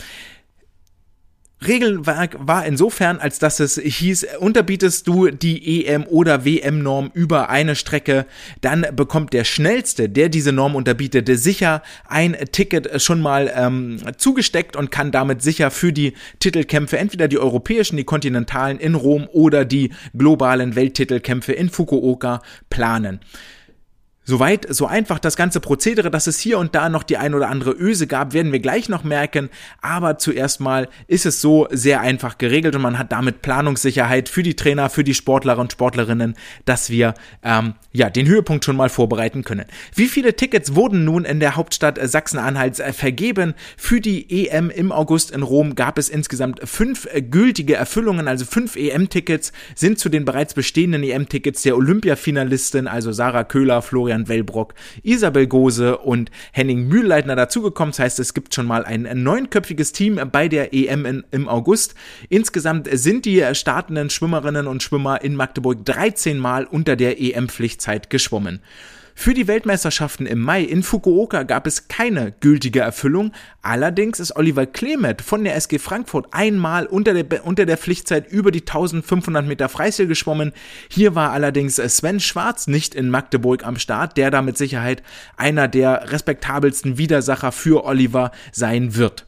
Regelwerk war insofern, als dass es hieß, unterbietest du die EM oder WM-Norm über eine Strecke, dann bekommt der Schnellste, der diese Norm unterbietet, sicher ein Ticket schon mal ähm, zugesteckt und kann damit sicher für die Titelkämpfe, entweder die europäischen, die kontinentalen in Rom oder die globalen Welttitelkämpfe in Fukuoka planen. Soweit, so einfach das ganze Prozedere, dass es hier und da noch die ein oder andere Öse gab, werden wir gleich noch merken. Aber zuerst mal ist es so sehr einfach geregelt und man hat damit Planungssicherheit für die Trainer, für die Sportler und Sportlerinnen, dass wir ähm, ja den Höhepunkt schon mal vorbereiten können. Wie viele Tickets wurden nun in der Hauptstadt Sachsen-Anhalts vergeben? Für die EM im August in Rom gab es insgesamt fünf gültige Erfüllungen, also fünf EM-Tickets sind zu den bereits bestehenden EM-Tickets der Olympiafinalisten, also Sarah Köhler, Florian Florian Wellbrock, Isabel Gose und Henning Mühlleitner dazugekommen. Das heißt, es gibt schon mal ein neunköpfiges Team bei der EM in, im August. Insgesamt sind die startenden Schwimmerinnen und Schwimmer in Magdeburg 13 Mal unter der EM-Pflichtzeit geschwommen. Für die Weltmeisterschaften im Mai in Fukuoka gab es keine gültige Erfüllung. Allerdings ist Oliver Klemet von der SG Frankfurt einmal unter der, unter der Pflichtzeit über die 1500 Meter Freistil geschwommen. Hier war allerdings Sven Schwarz nicht in Magdeburg am Start, der da mit Sicherheit einer der respektabelsten Widersacher für Oliver sein wird.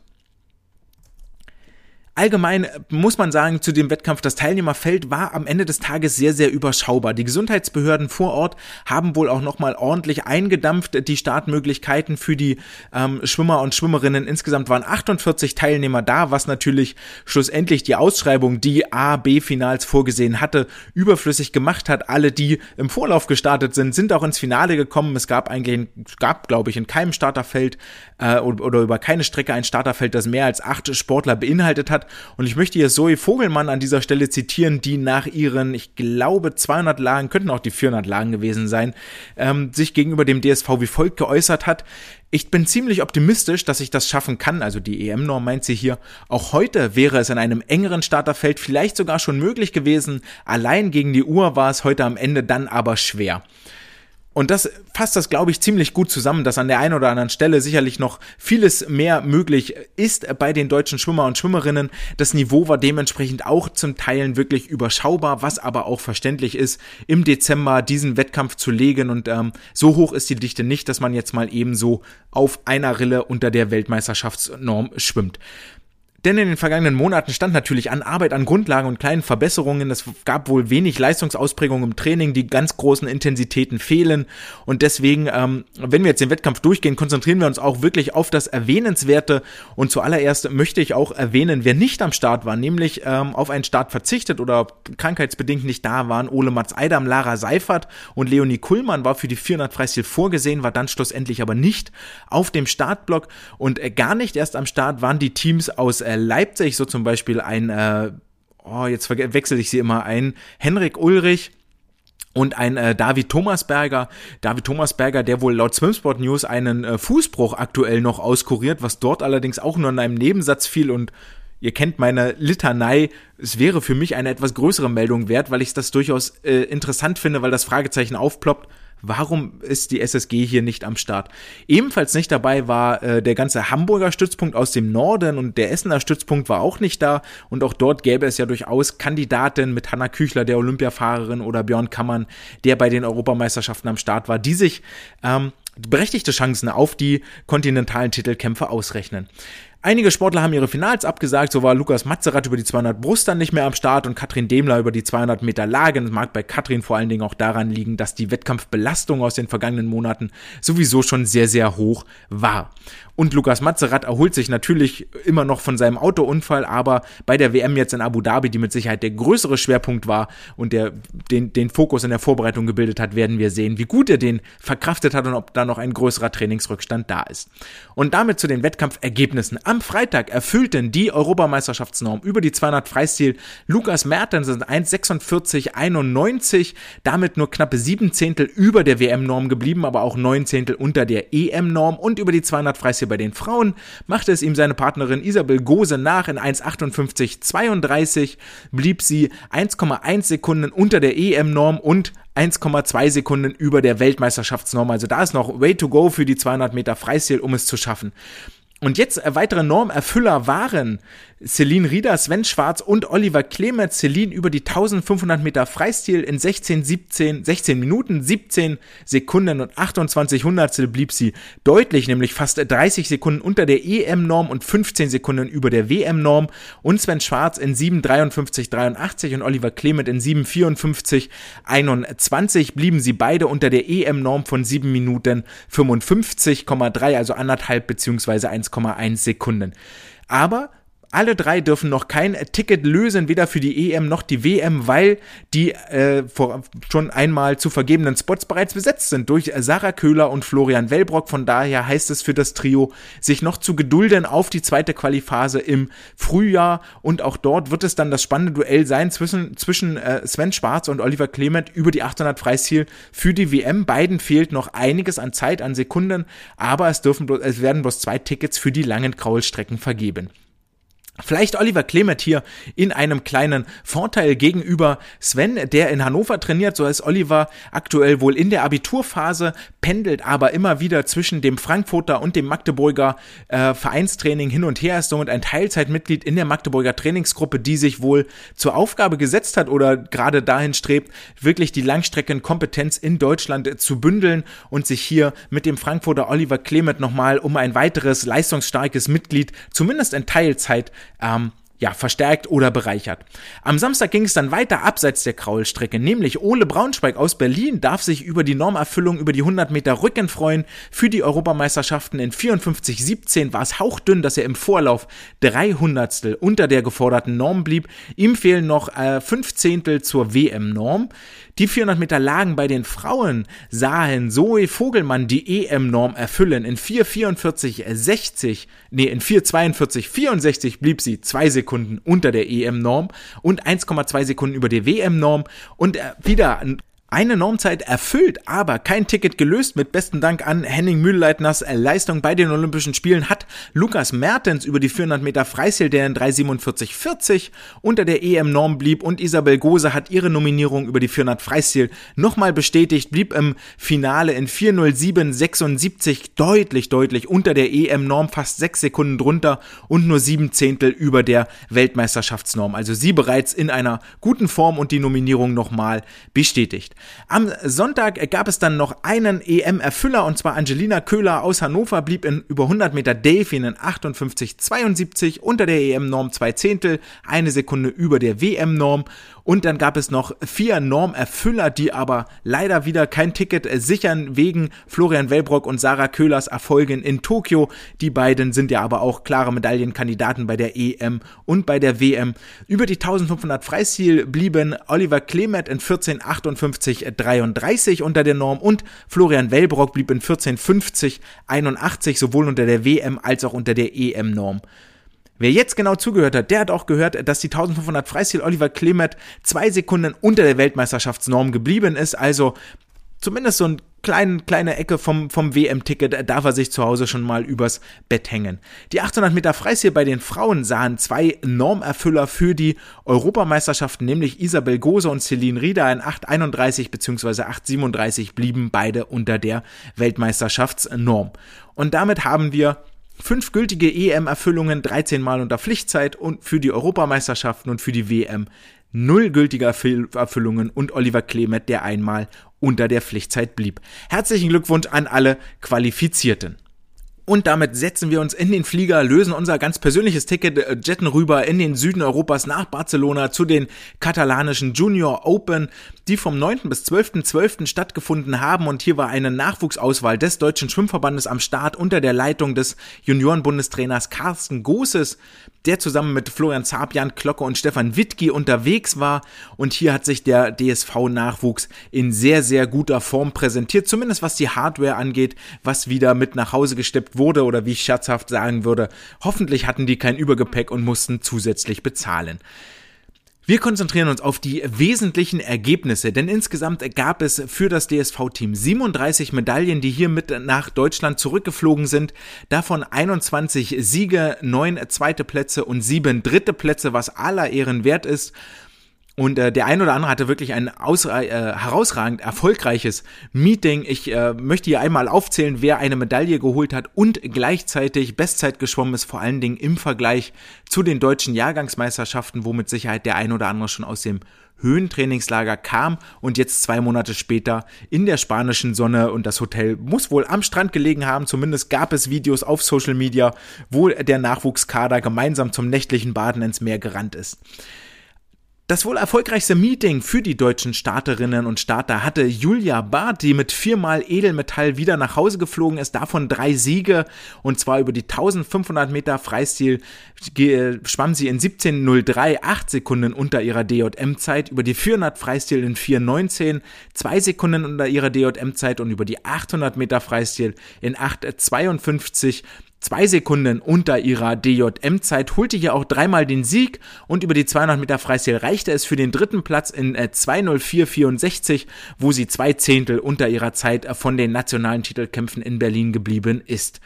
Allgemein muss man sagen, zu dem Wettkampf, das Teilnehmerfeld war am Ende des Tages sehr, sehr überschaubar. Die Gesundheitsbehörden vor Ort haben wohl auch nochmal ordentlich eingedampft. Die Startmöglichkeiten für die ähm, Schwimmer und Schwimmerinnen insgesamt waren 48 Teilnehmer da, was natürlich schlussendlich die Ausschreibung, die A, B-Finals vorgesehen hatte, überflüssig gemacht hat. Alle, die im Vorlauf gestartet sind, sind auch ins Finale gekommen. Es gab eigentlich, gab, glaube ich, in keinem Starterfeld äh, oder über keine Strecke ein Starterfeld, das mehr als acht Sportler beinhaltet hat. Und ich möchte hier Zoe Vogelmann an dieser Stelle zitieren, die nach ihren, ich glaube, 200 Lagen, könnten auch die 400 Lagen gewesen sein, ähm, sich gegenüber dem DSV wie folgt geäußert hat. Ich bin ziemlich optimistisch, dass ich das schaffen kann. Also die EM-Norm meint sie hier. Auch heute wäre es in einem engeren Starterfeld vielleicht sogar schon möglich gewesen. Allein gegen die Uhr war es heute am Ende dann aber schwer. Und das fasst das, glaube ich, ziemlich gut zusammen, dass an der einen oder anderen Stelle sicherlich noch vieles mehr möglich ist bei den deutschen Schwimmer und Schwimmerinnen. Das Niveau war dementsprechend auch zum Teilen wirklich überschaubar, was aber auch verständlich ist, im Dezember diesen Wettkampf zu legen. Und ähm, so hoch ist die Dichte nicht, dass man jetzt mal eben so auf einer Rille unter der Weltmeisterschaftsnorm schwimmt. Denn in den vergangenen Monaten stand natürlich an Arbeit an Grundlagen und kleinen Verbesserungen. Es gab wohl wenig Leistungsausprägung im Training, die ganz großen Intensitäten fehlen. Und deswegen, ähm, wenn wir jetzt den Wettkampf durchgehen, konzentrieren wir uns auch wirklich auf das Erwähnenswerte. Und zuallererst möchte ich auch erwähnen, wer nicht am Start war, nämlich ähm, auf einen Start verzichtet oder krankheitsbedingt nicht da waren. Ole Mats Eidam, Lara Seifert und Leonie Kuhlmann war für die 400 Freistil vorgesehen, war dann schlussendlich aber nicht auf dem Startblock. Und äh, gar nicht erst am Start waren die Teams aus äh, Leipzig, so zum Beispiel ein, äh, oh, jetzt wechsle ich sie immer ein, Henrik Ulrich, und ein äh, David Thomasberger, David Thomasberger, der wohl laut Swimsport News einen äh, Fußbruch aktuell noch auskuriert, was dort allerdings auch nur in einem Nebensatz fiel und ihr kennt meine Litanei, es wäre für mich eine etwas größere Meldung wert, weil ich das durchaus äh, interessant finde, weil das Fragezeichen aufploppt. Warum ist die SSG hier nicht am Start? Ebenfalls nicht dabei war äh, der ganze Hamburger Stützpunkt aus dem Norden und der Essener Stützpunkt war auch nicht da. Und auch dort gäbe es ja durchaus Kandidaten mit Hanna Küchler, der Olympiafahrerin, oder Björn Kammern, der bei den Europameisterschaften am Start war, die sich ähm, berechtigte Chancen auf die kontinentalen Titelkämpfe ausrechnen. Einige Sportler haben ihre Finals abgesagt, so war Lukas Matzerath über die 200 Brust dann nicht mehr am Start und Katrin Demler über die 200 Meter Lage. Das mag bei Katrin vor allen Dingen auch daran liegen, dass die Wettkampfbelastung aus den vergangenen Monaten sowieso schon sehr, sehr hoch war. Und Lukas Mazerat erholt sich natürlich immer noch von seinem Autounfall, aber bei der WM jetzt in Abu Dhabi, die mit Sicherheit der größere Schwerpunkt war und der den, den Fokus in der Vorbereitung gebildet hat, werden wir sehen, wie gut er den verkraftet hat und ob da noch ein größerer Trainingsrückstand da ist. Und damit zu den Wettkampfergebnissen. Am Freitag erfüllten die Europameisterschaftsnorm über die 200 Freistil Lukas Mertens 1,46,91, damit nur knappe sieben Zehntel über der WM-Norm geblieben, aber auch neun Zehntel unter der EM-Norm und über die 200 Freistil bei den Frauen machte es ihm seine Partnerin Isabel Gose nach in 1,58,32 blieb sie 1,1 Sekunden unter der EM-Norm und 1,2 Sekunden über der Weltmeisterschaftsnorm. Also da ist noch way to go für die 200 Meter Freistil, um es zu schaffen. Und jetzt äh, weitere Normerfüller waren Celine Rieder, Sven Schwarz und Oliver Clemens. Celine über die 1500 Meter Freistil in 16, 17, 16 Minuten, 17 Sekunden und 28 Hundertstel blieb sie deutlich, nämlich fast 30 Sekunden unter der EM-Norm und 15 Sekunden über der WM-Norm. Und Sven Schwarz in 7,53, 83 und Oliver Clement in 7,54, 21 blieben sie beide unter der EM-Norm von 7 Minuten 55,3, also anderthalb beziehungsweise 1, 1,1 Sekunden. Aber alle drei dürfen noch kein Ticket lösen, weder für die EM noch die WM, weil die äh, vor, schon einmal zu vergebenen Spots bereits besetzt sind durch Sarah Köhler und Florian Wellbrock. Von daher heißt es für das Trio, sich noch zu gedulden auf die zweite Qualiphase im Frühjahr. Und auch dort wird es dann das spannende Duell sein zwischen, zwischen äh, Sven Schwarz und Oliver Clement über die 800 Freistil für die WM. Beiden fehlt noch einiges an Zeit, an Sekunden, aber es, dürfen, es werden bloß zwei Tickets für die langen Kraulstrecken vergeben. Vielleicht Oliver Clement hier in einem kleinen Vorteil gegenüber Sven, der in Hannover trainiert. So ist Oliver aktuell wohl in der Abiturphase, pendelt aber immer wieder zwischen dem Frankfurter und dem Magdeburger äh, Vereinstraining hin und her, ist somit ein Teilzeitmitglied in der Magdeburger Trainingsgruppe, die sich wohl zur Aufgabe gesetzt hat oder gerade dahin strebt, wirklich die Langstreckenkompetenz in Deutschland zu bündeln und sich hier mit dem Frankfurter Oliver Clement nochmal um ein weiteres leistungsstarkes Mitglied, zumindest in Teilzeit, ähm, ja, verstärkt oder bereichert. Am Samstag ging es dann weiter abseits der Kraulstrecke, nämlich Ole Braunschweig aus Berlin darf sich über die Normerfüllung über die 100 Meter Rücken freuen. Für die Europameisterschaften in 54,17 war es hauchdünn, dass er im Vorlauf 300 unter der geforderten Norm blieb. Ihm fehlen noch äh, 5 Zehntel zur WM-Norm. Die 400 Meter Lagen bei den Frauen sahen Zoe Vogelmann die EM-Norm erfüllen. In 4,44,60, nee, in 4,42,64 blieb sie zwei Sekunden unter der EM-Norm und 1,2 Sekunden über der WM-Norm und äh, wieder Eine Normzeit erfüllt, aber kein Ticket gelöst. Mit besten Dank an Henning Mühlleitners Leistung bei den Olympischen Spielen hat Lukas Mertens über die 400 Meter Freistil, der in 3,47,40 unter der EM-Norm blieb und Isabel Gose hat ihre Nominierung über die 400 Freistil nochmal bestätigt, blieb im Finale in 4,07,76 deutlich, deutlich unter der EM-Norm, fast sechs Sekunden drunter und nur sieben Zehntel über der Weltmeisterschaftsnorm. Also sie bereits in einer guten Form und die Nominierung nochmal bestätigt. Am Sonntag gab es dann noch einen EM-Erfüller und zwar Angelina Köhler aus Hannover blieb in über 100 Meter Delfin in 58,72 unter der EM-Norm zwei Zehntel, eine Sekunde über der WM-Norm und dann gab es noch vier Normerfüller, die aber leider wieder kein Ticket sichern wegen Florian Wellbrock und Sarah Köhlers Erfolgen in Tokio. Die beiden sind ja aber auch klare Medaillenkandidaten bei der EM und bei der WM. Über die 1500 Freistil blieben Oliver Klemet in 1458,33 unter der Norm und Florian Wellbrock blieb in 1450,81 sowohl unter der WM als auch unter der EM-Norm. Wer jetzt genau zugehört hat, der hat auch gehört, dass die 1500 Freistil Oliver Klimet zwei Sekunden unter der Weltmeisterschaftsnorm geblieben ist. Also zumindest so ein kleine, kleine Ecke vom, vom WM-Ticket darf er sich zu Hause schon mal übers Bett hängen. Die 800 Meter Freistil bei den Frauen sahen zwei Normerfüller für die Europameisterschaften, nämlich Isabel Gose und Celine Rieder in 8,31 bzw. 8,37 blieben beide unter der Weltmeisterschaftsnorm. Und damit haben wir fünf gültige EM-Erfüllungen, 13 Mal unter Pflichtzeit und für die Europameisterschaften und für die WM null gültige Erfüllungen und Oliver Klemet, der einmal unter der Pflichtzeit blieb. Herzlichen Glückwunsch an alle Qualifizierten. Und damit setzen wir uns in den Flieger, lösen unser ganz persönliches Ticket, äh, jetten rüber in den Süden Europas nach Barcelona zu den katalanischen Junior Open, die vom 9. bis 12.12. .12. stattgefunden haben. Und hier war eine Nachwuchsauswahl des Deutschen Schwimmverbandes am Start unter der Leitung des Juniorenbundestrainers Carsten Goses, der zusammen mit Florian Zabian, Glocke und Stefan Wittgi unterwegs war. Und hier hat sich der DSV-Nachwuchs in sehr, sehr guter Form präsentiert, zumindest was die Hardware angeht, was wieder mit nach Hause gesteppt wurde oder wie ich scherzhaft sagen würde, hoffentlich hatten die kein Übergepäck und mussten zusätzlich bezahlen. Wir konzentrieren uns auf die wesentlichen Ergebnisse, denn insgesamt gab es für das DSV-Team 37 Medaillen, die hier mit nach Deutschland zurückgeflogen sind. Davon 21 Siege, 9 zweite Plätze und 7 dritte Plätze, was aller Ehren wert ist. Und äh, der ein oder andere hatte wirklich ein aus, äh, herausragend erfolgreiches Meeting. Ich äh, möchte hier einmal aufzählen, wer eine Medaille geholt hat und gleichzeitig Bestzeit geschwommen ist, vor allen Dingen im Vergleich zu den deutschen Jahrgangsmeisterschaften, wo mit Sicherheit der ein oder andere schon aus dem Höhentrainingslager kam und jetzt zwei Monate später in der spanischen Sonne und das Hotel muss wohl am Strand gelegen haben. Zumindest gab es Videos auf Social Media, wo der Nachwuchskader gemeinsam zum nächtlichen Baden ins Meer gerannt ist. Das wohl erfolgreichste Meeting für die deutschen Starterinnen und Starter hatte Julia Barth, die mit viermal Edelmetall wieder nach Hause geflogen ist, davon drei Siege und zwar über die 1500 Meter Freistil schwamm sie in 17.03, acht Sekunden unter ihrer DJM-Zeit, über die 400 Freistil in 4.19, zwei Sekunden unter ihrer DJM-Zeit und über die 800 Meter Freistil in 8.52 zwei Sekunden unter ihrer DJM-Zeit, holte hier auch dreimal den Sieg und über die 200 Meter Freistil reichte es für den dritten Platz in äh, 2.04.64, wo sie zwei Zehntel unter ihrer Zeit von den nationalen Titelkämpfen in Berlin geblieben ist.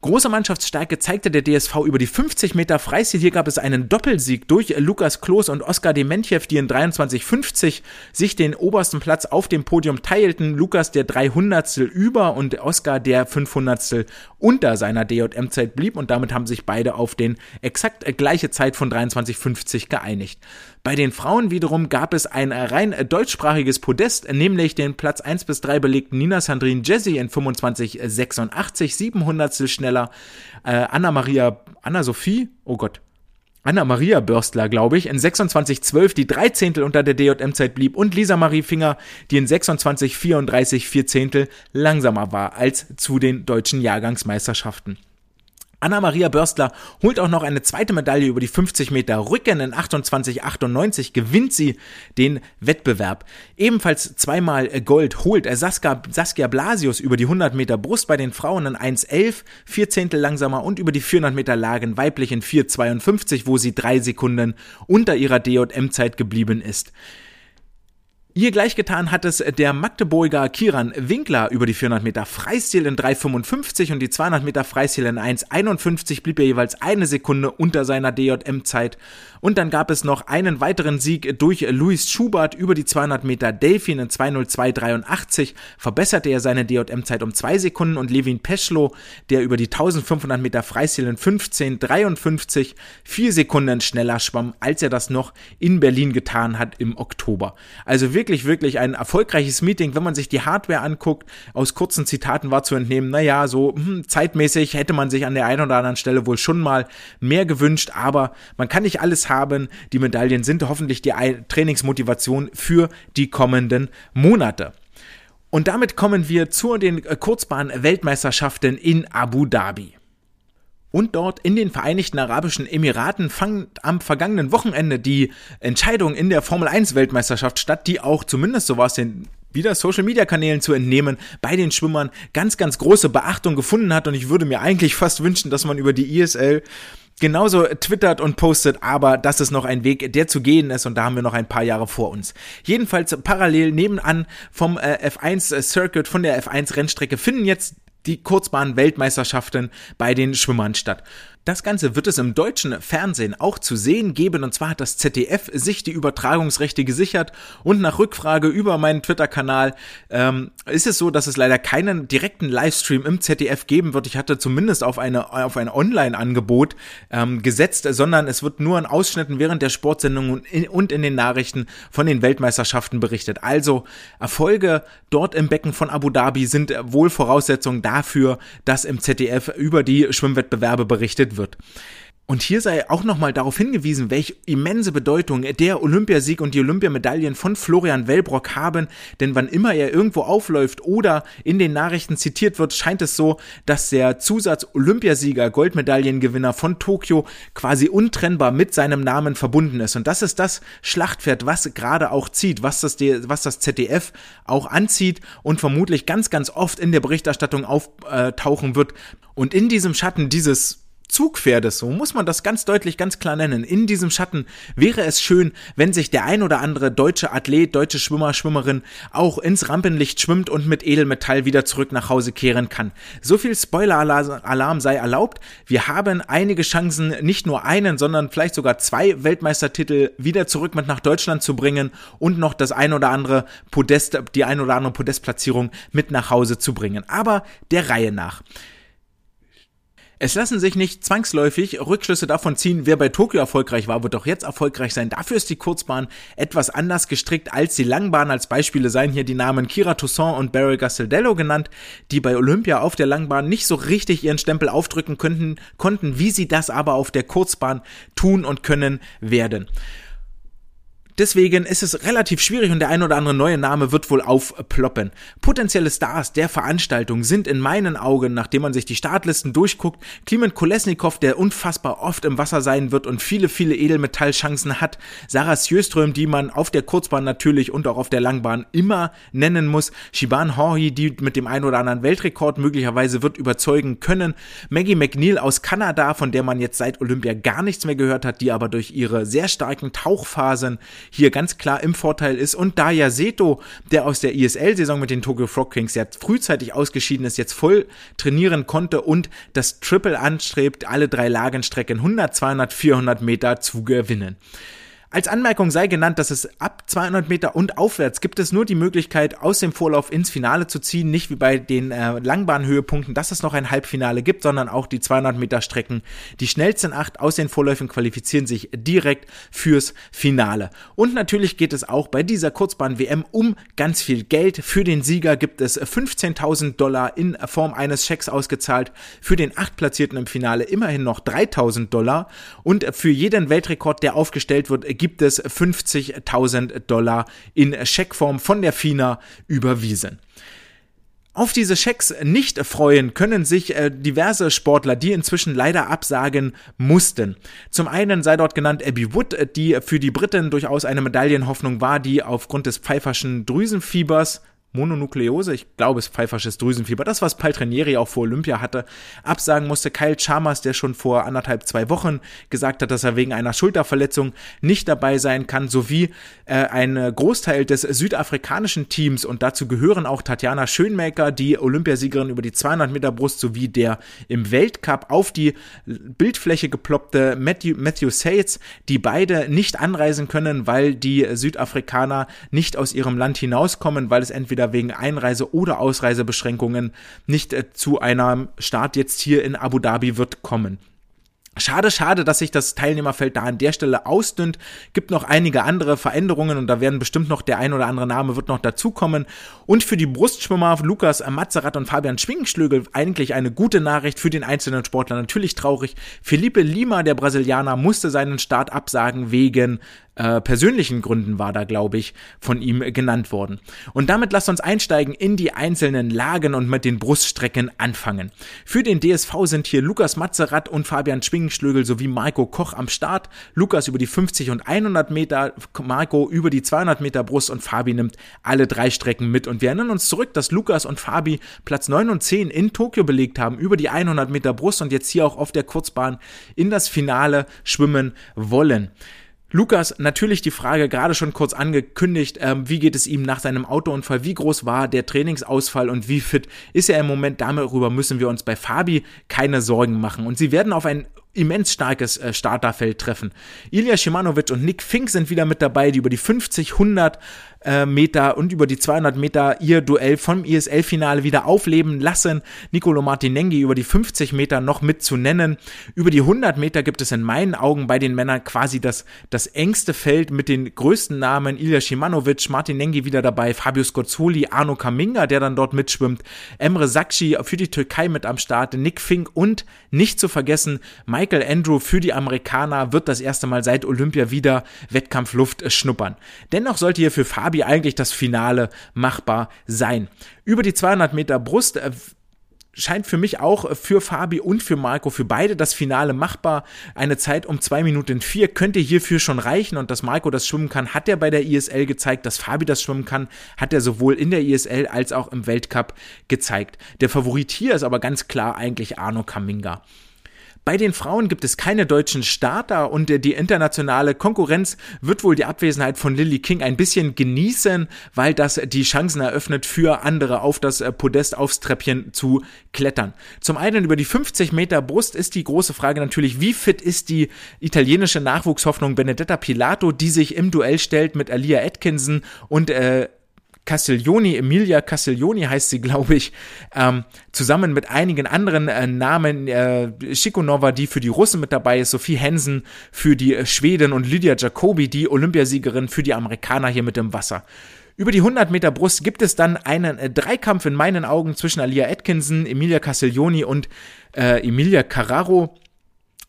Große Mannschaftsstärke zeigte der DSV über die 50 Meter Freistil. Hier gab es einen Doppelsieg durch Lukas Klos und Oskar Dementjew, die in 23,50 sich den obersten Platz auf dem Podium teilten. Lukas der 300 über und Oskar der 500 unter seiner DJM-Zeit blieb und damit haben sich beide auf den exakt gleiche Zeit von 23,50 geeinigt. Bei den Frauen wiederum gab es ein rein deutschsprachiges Podest, nämlich den Platz 1 bis 3 belegten Nina Sandrine Jesse in 25,86, 700 schneller. Äh, Anna-Maria, Anna-Sophie, oh Gott, Anna-Maria Börstler, glaube ich, in 26,12 die drei Zehntel unter der DJM-Zeit blieb und Lisa Marie Finger, die in 26,34 vier Zehntel langsamer war als zu den deutschen Jahrgangsmeisterschaften. Anna-Maria Börstler holt auch noch eine zweite Medaille über die 50 Meter Rücken in 28,98 gewinnt sie den Wettbewerb. Ebenfalls zweimal Gold holt Saskia, Saskia Blasius über die 100 Meter Brust bei den Frauen in 1,11, vier Zehntel langsamer und über die 400 Meter Lagen weiblich in 4,52, wo sie drei Sekunden unter ihrer DJM-Zeit geblieben ist. Ihr gleichgetan hat es der Magdeburger Kiran Winkler über die 400 Meter Freistil in 3,55 und die 200 Meter Freistil in 1,51 blieb er jeweils eine Sekunde unter seiner DJM-Zeit. Und dann gab es noch einen weiteren Sieg durch Luis Schubert über die 200 Meter Delfin in 2,02,83 verbesserte er seine DJM-Zeit um zwei Sekunden und Levin Peschlo, der über die 1500 Meter Freistil in 15,53 vier Sekunden schneller schwamm, als er das noch in Berlin getan hat im Oktober. Also wirklich wirklich, wirklich ein erfolgreiches Meeting. Wenn man sich die Hardware anguckt, aus kurzen Zitaten war zu entnehmen, naja, so hm, zeitmäßig hätte man sich an der einen oder anderen Stelle wohl schon mal mehr gewünscht, aber man kann nicht alles haben. Die Medaillen sind hoffentlich die Trainingsmotivation für die kommenden Monate. Und damit kommen wir zu den Kurzbahn-Weltmeisterschaften in Abu Dhabi. Und dort in den Vereinigten Arabischen Emiraten fand am vergangenen Wochenende die Entscheidung in der Formel 1 Weltmeisterschaft statt, die auch zumindest so war es den wieder Social Media Kanälen zu entnehmen, bei den Schwimmern ganz, ganz große Beachtung gefunden hat. Und ich würde mir eigentlich fast wünschen, dass man über die ISL genauso twittert und postet, aber das ist noch ein Weg, der zu gehen ist und da haben wir noch ein paar Jahre vor uns. Jedenfalls parallel nebenan vom äh, F1 Circuit, von der F1 Rennstrecke finden jetzt die Kurzbahn-Weltmeisterschaften bei den Schwimmern statt. Das Ganze wird es im deutschen Fernsehen auch zu sehen geben und zwar hat das ZDF sich die Übertragungsrechte gesichert und nach Rückfrage über meinen Twitter-Kanal ähm, ist es so, dass es leider keinen direkten Livestream im ZDF geben wird. Ich hatte zumindest auf eine auf ein Online-Angebot ähm, gesetzt, sondern es wird nur in Ausschnitten während der Sportsendung und in, und in den Nachrichten von den Weltmeisterschaften berichtet. Also Erfolge dort im Becken von Abu Dhabi sind wohl Voraussetzungen dafür, dass im ZDF über die Schwimmwettbewerbe berichtet wird. Und hier sei auch nochmal darauf hingewiesen, welche immense Bedeutung der Olympiasieg und die Olympiamedaillen von Florian Wellbrock haben, denn wann immer er irgendwo aufläuft oder in den Nachrichten zitiert wird, scheint es so, dass der Zusatz Olympiasieger, Goldmedaillengewinner von Tokio quasi untrennbar mit seinem Namen verbunden ist. Und das ist das Schlachtpferd, was gerade auch zieht, was das, was das ZDF auch anzieht und vermutlich ganz, ganz oft in der Berichterstattung auftauchen wird. Und in diesem Schatten dieses Zugpferdes, so muss man das ganz deutlich, ganz klar nennen. In diesem Schatten wäre es schön, wenn sich der ein oder andere deutsche Athlet, deutsche Schwimmer, Schwimmerin auch ins Rampenlicht schwimmt und mit Edelmetall wieder zurück nach Hause kehren kann. So viel Spoiler-Alarm sei erlaubt. Wir haben einige Chancen, nicht nur einen, sondern vielleicht sogar zwei Weltmeistertitel wieder zurück mit nach Deutschland zu bringen und noch das ein oder andere Podest, die ein oder andere Podestplatzierung mit nach Hause zu bringen. Aber der Reihe nach. Es lassen sich nicht zwangsläufig Rückschlüsse davon ziehen, wer bei Tokio erfolgreich war, wird auch jetzt erfolgreich sein. Dafür ist die Kurzbahn etwas anders gestrickt als die Langbahn. Als Beispiele seien hier die Namen Kira Toussaint und Barry Gastaldello genannt, die bei Olympia auf der Langbahn nicht so richtig ihren Stempel aufdrücken könnten, konnten, wie sie das aber auf der Kurzbahn tun und können werden. Deswegen ist es relativ schwierig und der ein oder andere neue Name wird wohl aufploppen. Potenzielle Stars der Veranstaltung sind in meinen Augen, nachdem man sich die Startlisten durchguckt, Klimen Kolesnikov, der unfassbar oft im Wasser sein wird und viele, viele Edelmetallchancen hat, Sarah Sjöström, die man auf der Kurzbahn natürlich und auch auf der Langbahn immer nennen muss, Shiban Horhi, die mit dem ein oder anderen Weltrekord möglicherweise wird überzeugen können, Maggie McNeil aus Kanada, von der man jetzt seit Olympia gar nichts mehr gehört hat, die aber durch ihre sehr starken Tauchphasen hier ganz klar im Vorteil ist. Und Daya Seto, der aus der ISL-Saison mit den Tokyo Frog Kings ja frühzeitig ausgeschieden ist, jetzt voll trainieren konnte und das Triple anstrebt, alle drei Lagenstrecken 100, 200, 400 Meter zu gewinnen. Als Anmerkung sei genannt, dass es ab 200 Meter und aufwärts gibt es nur die Möglichkeit, aus dem Vorlauf ins Finale zu ziehen, nicht wie bei den äh, Langbahnhöhepunkten, dass es noch ein Halbfinale gibt, sondern auch die 200 Meter Strecken. Die schnellsten acht aus den Vorläufen qualifizieren sich direkt fürs Finale. Und natürlich geht es auch bei dieser Kurzbahn-WM um ganz viel Geld. Für den Sieger gibt es 15.000 Dollar in Form eines Schecks ausgezahlt. Für den achtplatzierten im Finale immerhin noch 3.000 Dollar. Und für jeden Weltrekord, der aufgestellt wird, gibt es 50.000 Dollar in Scheckform von der FINA überwiesen. Auf diese Schecks nicht freuen können sich äh, diverse Sportler, die inzwischen leider absagen mussten. Zum einen sei dort genannt Abby Wood, die für die Briten durchaus eine Medaillenhoffnung war, die aufgrund des pfeiferschen Drüsenfiebers Mononukleose, ich glaube, es ist pfeifersches Drüsenfieber, das, was Paltrinieri auch vor Olympia hatte, absagen musste. Kyle Chalmers, der schon vor anderthalb, zwei Wochen gesagt hat, dass er wegen einer Schulterverletzung nicht dabei sein kann, sowie äh, ein Großteil des südafrikanischen Teams und dazu gehören auch Tatjana Schönmaker, die Olympiasiegerin über die 200 Meter Brust, sowie der im Weltcup auf die Bildfläche geploppte Matthew, Matthew Sates, die beide nicht anreisen können, weil die Südafrikaner nicht aus ihrem Land hinauskommen, weil es entweder entweder wegen Einreise- oder Ausreisebeschränkungen nicht äh, zu einem Start jetzt hier in Abu Dhabi wird kommen. Schade, schade, dass sich das Teilnehmerfeld da an der Stelle ausdünnt. Gibt noch einige andere Veränderungen und da werden bestimmt noch der ein oder andere Name wird noch dazukommen. Und für die Brustschwimmer Lukas Mazerat und Fabian Schwingenschlögel eigentlich eine gute Nachricht für den einzelnen Sportler. Natürlich traurig. Felipe Lima, der Brasilianer, musste seinen Start absagen wegen äh, persönlichen Gründen war da, glaube ich, von ihm genannt worden. Und damit lasst uns einsteigen in die einzelnen Lagen und mit den Bruststrecken anfangen. Für den DSV sind hier Lukas Mazerat und Fabian Schwingenschlögel sowie Marco Koch am Start. Lukas über die 50 und 100 Meter, Marco über die 200 Meter Brust und Fabi nimmt alle drei Strecken mit. Und wir erinnern uns zurück, dass Lukas und Fabi Platz 9 und 10 in Tokio belegt haben über die 100 Meter Brust und jetzt hier auch auf der Kurzbahn in das Finale schwimmen wollen. Lukas, natürlich die Frage gerade schon kurz angekündigt, ähm, wie geht es ihm nach seinem Autounfall, wie groß war der Trainingsausfall und wie fit ist er im Moment, darüber müssen wir uns bei Fabi keine Sorgen machen. Und sie werden auf ein immens starkes äh, Starterfeld treffen. Ilya Shimanovic und Nick Fink sind wieder mit dabei, die über die 50, 100 äh, Meter und über die 200 Meter ihr Duell vom ISL-Finale wieder aufleben lassen. Nicolo Martinenghi über die 50 Meter noch mit zu nennen. Über die 100 Meter gibt es in meinen Augen bei den Männern quasi das, das engste Feld mit den größten Namen. Ilya Shimanovic, Martinenghi wieder dabei, Fabio Scozzoli, Arno Kaminga, der dann dort mitschwimmt, Emre Sakci für die Türkei mit am Start, Nick Fink und nicht zu vergessen Michael Andrew für die Amerikaner wird das erste Mal seit Olympia wieder Wettkampfluft schnuppern. Dennoch sollte hier für Derby eigentlich das Finale machbar sein. Über die 200 Meter Brust äh, scheint für mich auch für Fabi und für Marco, für beide das Finale machbar. Eine Zeit um zwei Minuten vier könnte hierfür schon reichen und dass Marco das schwimmen kann, hat er bei der ISL gezeigt. Dass Fabi das schwimmen kann, hat er sowohl in der ISL als auch im Weltcup gezeigt. Der Favorit hier ist aber ganz klar eigentlich Arno Kaminga. Bei den Frauen gibt es keine deutschen Starter und die internationale Konkurrenz wird wohl die Abwesenheit von Lily King ein bisschen genießen, weil das die Chancen eröffnet für andere auf das Podest aufs Treppchen zu klettern. Zum einen über die 50 Meter Brust ist die große Frage natürlich, wie fit ist die italienische Nachwuchshoffnung Benedetta Pilato, die sich im Duell stellt mit Alia Atkinson und äh, Castiglioni, Emilia Castiglioni heißt sie, glaube ich, ähm, zusammen mit einigen anderen äh, Namen, äh, Shikonova, die für die Russen mit dabei ist, Sophie Hensen für die äh, Schweden und Lydia Jacobi, die Olympiasiegerin für die Amerikaner hier mit dem Wasser. Über die 100 Meter Brust gibt es dann einen äh, Dreikampf in meinen Augen zwischen Alia Atkinson, Emilia Castiglioni und äh, Emilia Carraro.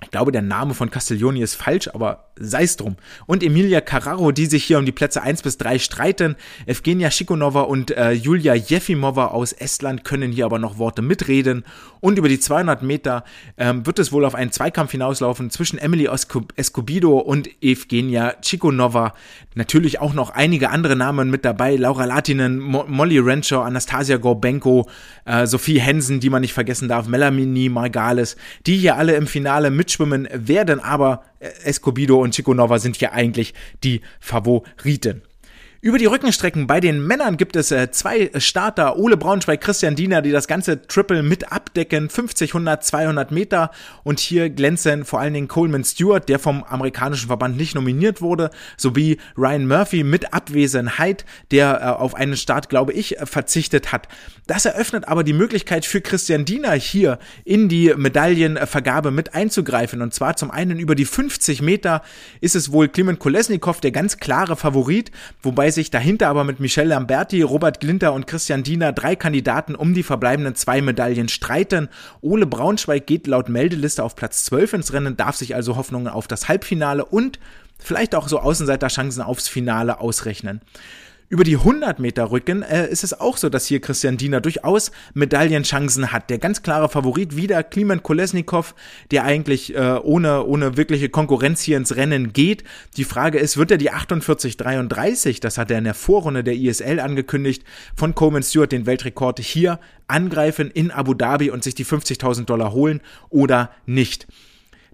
Ich glaube, der Name von Castiglioni ist falsch, aber sei es drum. Und Emilia Carraro, die sich hier um die Plätze 1 bis 3 streiten. Evgenia Shikonova und äh, Julia Jefimova aus Estland können hier aber noch Worte mitreden. Und über die 200 Meter ähm, wird es wohl auf einen Zweikampf hinauslaufen zwischen Emily Escobido und Evgenia Chikonova. Natürlich auch noch einige andere Namen mit dabei. Laura Latinen, Mo Molly Renshaw, Anastasia Gorbenko, äh, Sophie Hensen, die man nicht vergessen darf, Melanie Margales, die hier alle im Finale mitschwimmen werden, aber Escobido und Chico Nova sind hier eigentlich die Favoriten. Über die Rückenstrecken bei den Männern gibt es äh, zwei Starter, Ole Braunschweig, Christian Diener, die das ganze Triple mit abdecken, 50, 100, 200 Meter. Und hier glänzen vor allen Dingen Coleman Stewart, der vom amerikanischen Verband nicht nominiert wurde, sowie Ryan Murphy mit Abwesenheit, der äh, auf einen Start, glaube ich, verzichtet hat. Das eröffnet aber die Möglichkeit für Christian Diener hier in die Medaillenvergabe mit einzugreifen. Und zwar zum einen über die 50 Meter ist es wohl Klimen Kolesnikov der ganz klare Favorit, wobei wobei sich dahinter aber mit Michel Lamberti, Robert Glinter und Christian Diener drei Kandidaten um die verbleibenden zwei Medaillen streiten. Ole Braunschweig geht laut Meldeliste auf Platz 12 ins Rennen, darf sich also Hoffnungen auf das Halbfinale und vielleicht auch so Außenseiterchancen aufs Finale ausrechnen. Über die 100 Meter Rücken äh, ist es auch so, dass hier Christian Diener durchaus Medaillenchancen hat. Der ganz klare Favorit wieder Kliman Kolesnikov, der eigentlich äh, ohne, ohne wirkliche Konkurrenz hier ins Rennen geht. Die Frage ist, wird er die 48,33, das hat er in der Vorrunde der ISL angekündigt, von Coleman Stewart den Weltrekord hier angreifen in Abu Dhabi und sich die 50.000 Dollar holen oder nicht?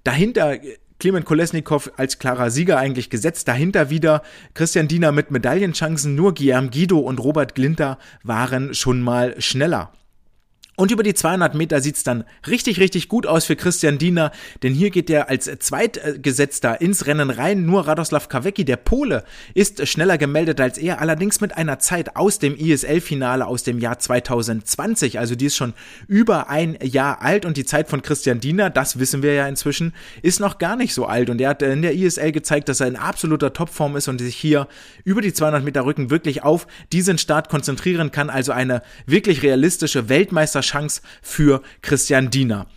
Dahinter Klimen Kolesnikov als klarer Sieger eigentlich gesetzt. Dahinter wieder Christian Diener mit Medaillenchancen. Nur Guillermo Guido und Robert Glinter waren schon mal schneller. Und über die 200 Meter sieht's dann richtig, richtig gut aus für Christian Diener, denn hier geht er als Zweitgesetzter ins Rennen rein. Nur Radoslav Kawecki, der Pole, ist schneller gemeldet als er, allerdings mit einer Zeit aus dem ISL-Finale aus dem Jahr 2020. Also die ist schon über ein Jahr alt und die Zeit von Christian Diener, das wissen wir ja inzwischen, ist noch gar nicht so alt. Und er hat in der ISL gezeigt, dass er in absoluter Topform ist und sich hier über die 200 Meter Rücken wirklich auf diesen Start konzentrieren kann. Also eine wirklich realistische Weltmeisterschaft Chance für Christian Diener.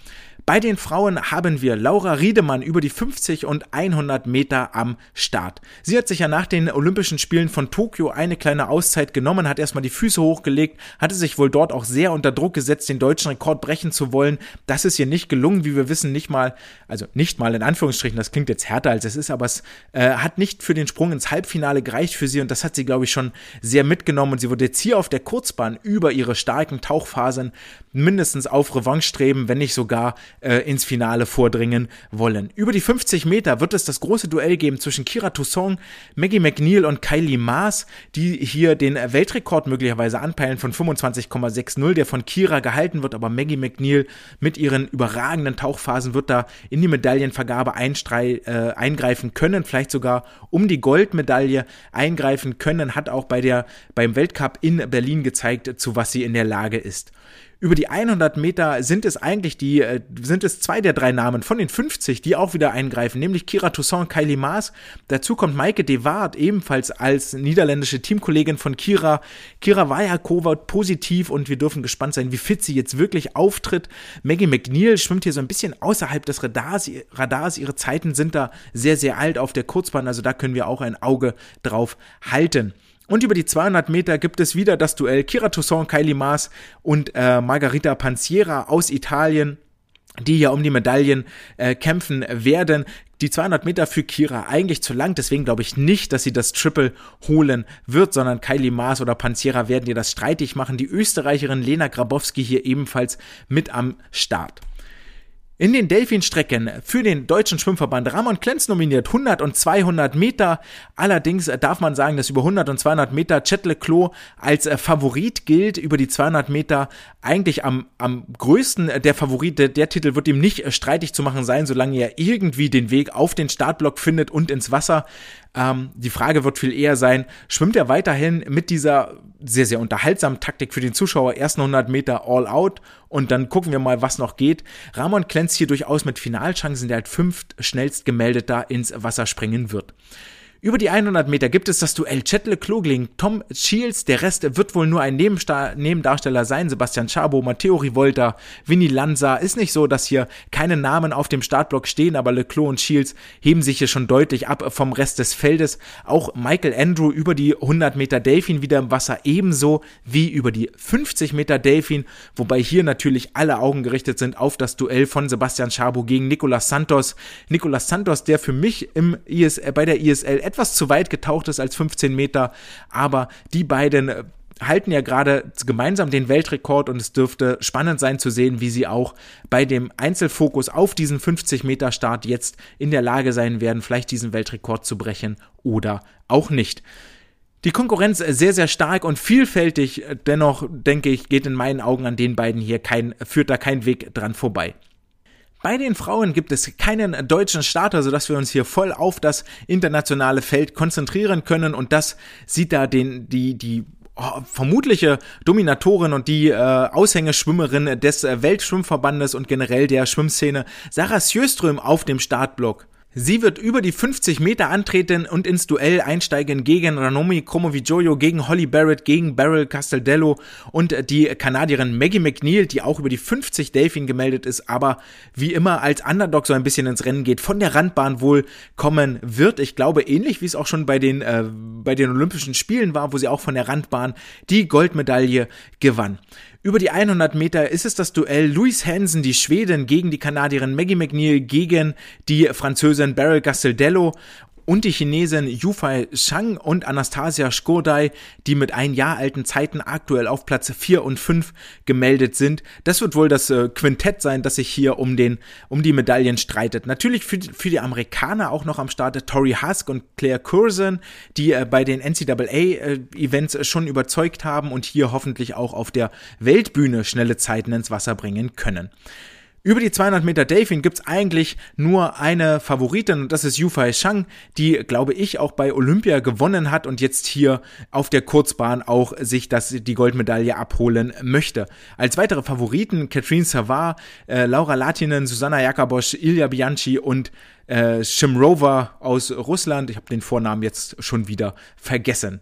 Bei den Frauen haben wir Laura Riedemann über die 50 und 100 Meter am Start. Sie hat sich ja nach den Olympischen Spielen von Tokio eine kleine Auszeit genommen, hat erstmal die Füße hochgelegt, hatte sich wohl dort auch sehr unter Druck gesetzt, den deutschen Rekord brechen zu wollen. Das ist ihr nicht gelungen, wie wir wissen, nicht mal, also nicht mal in Anführungsstrichen, das klingt jetzt härter als es ist, aber es äh, hat nicht für den Sprung ins Halbfinale gereicht für sie und das hat sie, glaube ich, schon sehr mitgenommen und sie wurde jetzt hier auf der Kurzbahn über ihre starken Tauchphasen mindestens auf Revanche streben, wenn nicht sogar äh, ins Finale vordringen wollen. Über die 50 Meter wird es das große Duell geben zwischen Kira Toussaint, Maggie McNeil und Kylie Maas, die hier den Weltrekord möglicherweise anpeilen von 25,60, der von Kira gehalten wird, aber Maggie McNeil mit ihren überragenden Tauchphasen wird da in die Medaillenvergabe äh, eingreifen können, vielleicht sogar um die Goldmedaille eingreifen können, hat auch bei der, beim Weltcup in Berlin gezeigt, zu was sie in der Lage ist. Über die 100 Meter sind es eigentlich die, äh, sind es zwei der drei Namen von den 50, die auch wieder eingreifen, nämlich Kira Toussaint, Kylie Maas. Dazu kommt Maike de Waard, ebenfalls als niederländische Teamkollegin von Kira. Kira war ja Covert positiv und wir dürfen gespannt sein, wie fit sie jetzt wirklich auftritt. Maggie McNeil schwimmt hier so ein bisschen außerhalb des Radars. Radars. Ihre Zeiten sind da sehr, sehr alt auf der Kurzbahn, also da können wir auch ein Auge drauf halten. Und über die 200 Meter gibt es wieder das Duell Kira Toussaint, Kylie Maas und äh, Margarita Panziera aus Italien die hier um die Medaillen äh, kämpfen werden. Die 200 Meter für Kira eigentlich zu lang, deswegen glaube ich nicht, dass sie das Triple holen wird, sondern Kylie Maas oder Panziera werden ihr das streitig machen. Die Österreicherin Lena Grabowski hier ebenfalls mit am Start. In den Delfinstrecken für den Deutschen Schwimmverband Ramon Klenz nominiert 100 und 200 Meter. Allerdings darf man sagen, dass über 100 und 200 Meter Chet Leclos als äh, Favorit gilt. Über die 200 Meter eigentlich am, am größten der Favorit. Der, Titel wird ihm nicht äh, streitig zu machen sein, solange er irgendwie den Weg auf den Startblock findet und ins Wasser. Ähm, die Frage wird viel eher sein, schwimmt er weiterhin mit dieser sehr, sehr unterhaltsamen Taktik für den Zuschauer, ersten 100 Meter all out und dann gucken wir mal, was noch geht. Ramon Klenz hier durchaus mit Finalchancen, der halt fünft schnellst gemeldet da ins Wasser springen wird. Über die 100 Meter gibt es das Duell Chettle Klogling, Tom Shields, der Rest wird wohl nur ein Nebendarsteller sein, Sebastian Chabo, Matteo Rivolta, Vinny Lanza. Ist nicht so, dass hier keine Namen auf dem Startblock stehen, aber Leclos und Shields heben sich hier schon deutlich ab vom Rest des Feldes. Auch Michael Andrew über die 100 Meter Delfin wieder im Wasser, ebenso wie über die 50 Meter Delfin, wobei hier natürlich alle Augen gerichtet sind auf das Duell von Sebastian Chabo gegen Nicolas Santos. Nicolas Santos, der für mich im IS, bei der ISL etwas zu weit getaucht ist als 15 Meter, aber die beiden äh, halten ja gerade gemeinsam den Weltrekord und es dürfte spannend sein zu sehen, wie sie auch bei dem Einzelfokus auf diesen 50 Meter Start jetzt in der Lage sein werden, vielleicht diesen Weltrekord zu brechen oder auch nicht. Die Konkurrenz sehr, sehr stark und vielfältig, dennoch denke ich, geht in meinen Augen an den beiden hier kein, führt da kein Weg dran vorbei. Bei den Frauen gibt es keinen deutschen Starter, sodass wir uns hier voll auf das internationale Feld konzentrieren können und das sieht da den, die, die oh, vermutliche Dominatorin und die äh, Aushängeschwimmerin des äh, Weltschwimmverbandes und generell der Schwimmszene, Sarah Sjöström auf dem Startblock. Sie wird über die 50 Meter antreten und ins Duell einsteigen gegen Ranomi Kromovijoyo, gegen Holly Barrett, gegen Beryl Castelldello und die Kanadierin Maggie McNeil, die auch über die 50 Delfin gemeldet ist, aber wie immer als Underdog so ein bisschen ins Rennen geht, von der Randbahn wohl kommen wird. Ich glaube, ähnlich wie es auch schon bei den, äh, bei den Olympischen Spielen war, wo sie auch von der Randbahn die Goldmedaille gewann. Über die 100 Meter ist es das Duell Louise Hansen, die Schwedin, gegen die Kanadierin Maggie McNeil, gegen die Französin Beryl Gasteldello und die Chinesin Yufei Shang und Anastasia Skordai, die mit ein Jahr alten Zeiten aktuell auf Platz 4 und 5 gemeldet sind. Das wird wohl das äh, Quintett sein, das sich hier um den um die Medaillen streitet. Natürlich für, für die Amerikaner auch noch am Start Tori Husk und Claire Curzon, die äh, bei den NCAA äh, schon überzeugt haben und hier hoffentlich auch auf der Weltbühne schnelle Zeiten ins Wasser bringen können. Über die 200 Meter Delfin gibt's eigentlich nur eine Favoritin und das ist Yufei Shang, die, glaube ich, auch bei Olympia gewonnen hat und jetzt hier auf der Kurzbahn auch sich das, die Goldmedaille abholen möchte. Als weitere Favoriten Catherine Savard, äh, Laura Latinen, Susanna Jakabosch, Ilya Bianchi und äh, Shimrova aus Russland. Ich habe den Vornamen jetzt schon wieder vergessen.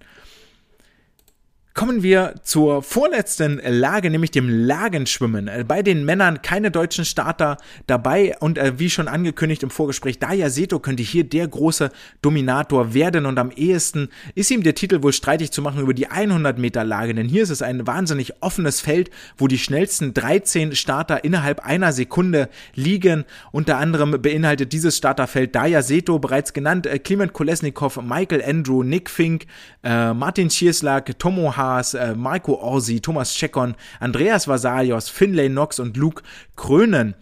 Kommen wir zur vorletzten Lage, nämlich dem Lagenschwimmen. Äh, bei den Männern keine deutschen Starter dabei und äh, wie schon angekündigt im Vorgespräch, Daya Seto könnte hier der große Dominator werden und am ehesten ist ihm der Titel wohl streitig zu machen über die 100 Meter Lage, denn hier ist es ein wahnsinnig offenes Feld, wo die schnellsten 13 Starter innerhalb einer Sekunde liegen. Unter anderem beinhaltet dieses Starterfeld Daya Seto, bereits genannt, äh, Kliment Kolesnikov, Michael Andrew, Nick Fink, äh, Martin Schierslag, Tomo H Haas, äh, Marco Orsi, Thomas Checkon, Andreas Vasalios, Finlay Knox und Luke Krönen.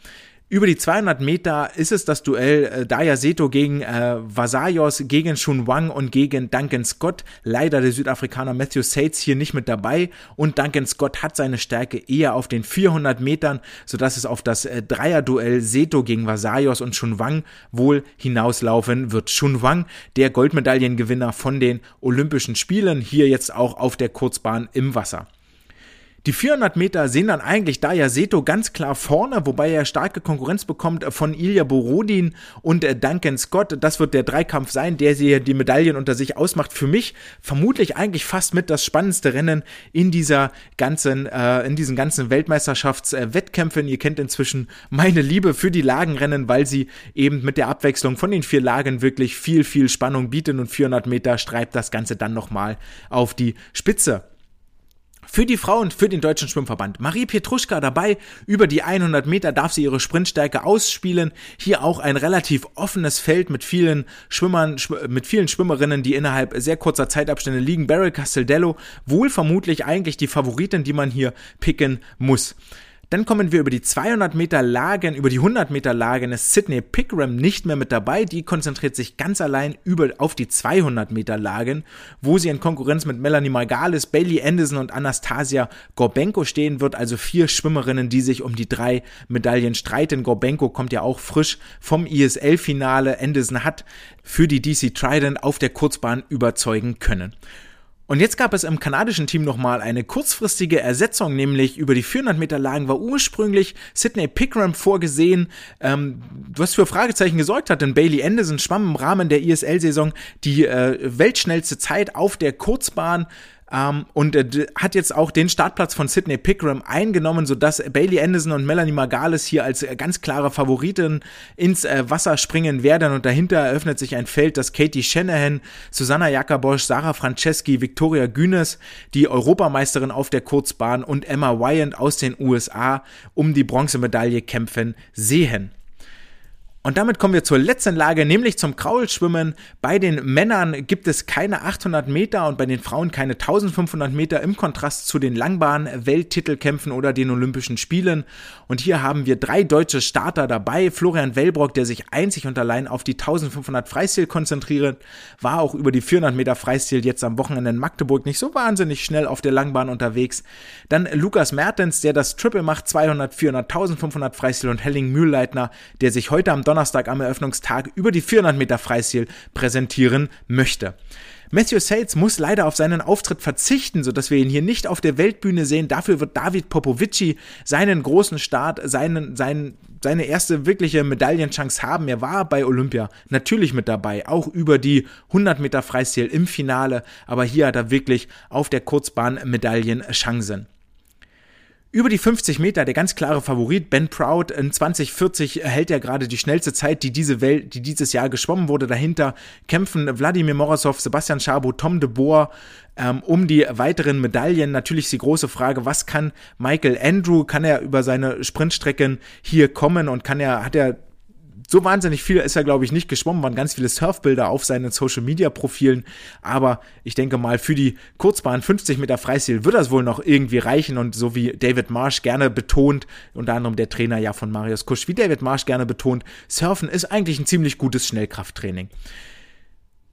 Über die 200 Meter ist es das Duell äh, Daya Seto gegen äh, Vasayos, gegen Shun Wang und gegen Duncan Scott. Leider der Südafrikaner Matthew Sates hier nicht mit dabei und Duncan Scott hat seine Stärke eher auf den 400 Metern, sodass es auf das äh, Dreierduell Seto gegen Vasayos und Shun Wang wohl hinauslaufen wird. Shun Wang, der Goldmedaillengewinner von den Olympischen Spielen, hier jetzt auch auf der Kurzbahn im Wasser. Die 400 Meter sehen dann eigentlich Daya Seto ganz klar vorne, wobei er starke Konkurrenz bekommt von Ilya Borodin und äh, Duncan Scott. Das wird der Dreikampf sein, der sie die Medaillen unter sich ausmacht. Für mich vermutlich eigentlich fast mit das spannendste Rennen in dieser ganzen, äh, in diesen ganzen Weltmeisterschaftswettkämpfen. Ihr kennt inzwischen meine Liebe für die Lagenrennen, weil sie eben mit der Abwechslung von den vier Lagen wirklich viel, viel Spannung bieten und 400 Meter streibt das Ganze dann nochmal auf die Spitze. Für die Frauen, für den Deutschen Schwimmverband. Marie Petruschka dabei. Über die 100 Meter darf sie ihre Sprintstärke ausspielen. Hier auch ein relativ offenes Feld mit vielen Schwimmern, mit vielen Schwimmerinnen, die innerhalb sehr kurzer Zeitabstände liegen. Beryl Castelldello, wohl vermutlich eigentlich die Favoritin, die man hier picken muss. Dann kommen wir über die 200 Meter Lagen, über die 100 Meter Lagen ist Sydney Pickram nicht mehr mit dabei. Die konzentriert sich ganz allein über auf die 200 Meter Lagen, wo sie in Konkurrenz mit Melanie Margalis, Bailey Anderson und Anastasia Gorbenko stehen wird. Also vier Schwimmerinnen, die sich um die drei Medaillen streiten. Gorbenko kommt ja auch frisch vom ISL-Finale. Anderson hat für die DC Trident auf der Kurzbahn überzeugen können. Und jetzt gab es im kanadischen Team nochmal eine kurzfristige Ersetzung, nämlich über die 400 Meter Lagen war ursprünglich Sidney Pickram vorgesehen, ähm, was für Fragezeichen gesorgt hat, denn Bailey Anderson schwamm im Rahmen der ISL-Saison die äh, weltschnellste Zeit auf der Kurzbahn ähm, und äh, hat jetzt auch den Startplatz von Sidney Pickram eingenommen, sodass Bailey Anderson und Melanie Margalis hier als äh, ganz klare Favoriten ins äh, Wasser springen werden. Und dahinter eröffnet sich ein Feld, das Katie Shanahan, Susanna Jakabosch, Sarah Franceschi, Victoria Günes, die Europameisterin auf der Kurzbahn und Emma Wyand aus den USA um die Bronzemedaille kämpfen sehen. Und damit kommen wir zur letzten Lage, nämlich zum Kraulschwimmen. Bei den Männern gibt es keine 800 Meter und bei den Frauen keine 1500 Meter im Kontrast zu den Langbahn-Welttitelkämpfen oder den Olympischen Spielen. Und hier haben wir drei deutsche Starter dabei. Florian Wellbrock, der sich einzig und allein auf die 1500 Freistil konzentriert, war auch über die 400 Meter Freistil jetzt am Wochenende in Magdeburg nicht so wahnsinnig schnell auf der Langbahn unterwegs. Dann Lukas Mertens, der das Triple macht, 200, 400, 1500 Freistil und Helling Mühlleitner, der sich heute am Donnerstag am Eröffnungstag über die 400 Meter Freistil präsentieren möchte. Matthew Sales muss leider auf seinen Auftritt verzichten, sodass wir ihn hier nicht auf der Weltbühne sehen. Dafür wird David Popovici seinen großen Start, seinen, seinen, seine erste wirkliche Medaillenchance haben. Er war bei Olympia natürlich mit dabei, auch über die 100 Meter Freistil im Finale, aber hier hat er wirklich auf der Kurzbahn Medaillenchancen. Über die 50 Meter der ganz klare Favorit Ben Proud in 2040 hält er gerade die schnellste Zeit, die diese Welt, die dieses Jahr geschwommen wurde. Dahinter kämpfen Wladimir Morozov, Sebastian Schabo, Tom de Boer ähm, um die weiteren Medaillen. Natürlich ist die große Frage, was kann Michael Andrew? Kann er über seine Sprintstrecken hier kommen und kann er, hat er so wahnsinnig viel ist er, glaube ich, nicht geschwommen, waren ganz viele Surfbilder auf seinen Social Media Profilen. Aber ich denke mal, für die Kurzbahn 50 Meter Freistil wird das wohl noch irgendwie reichen. Und so wie David Marsh gerne betont, unter anderem der Trainer ja von Marius Kusch, wie David Marsh gerne betont, Surfen ist eigentlich ein ziemlich gutes Schnellkrafttraining.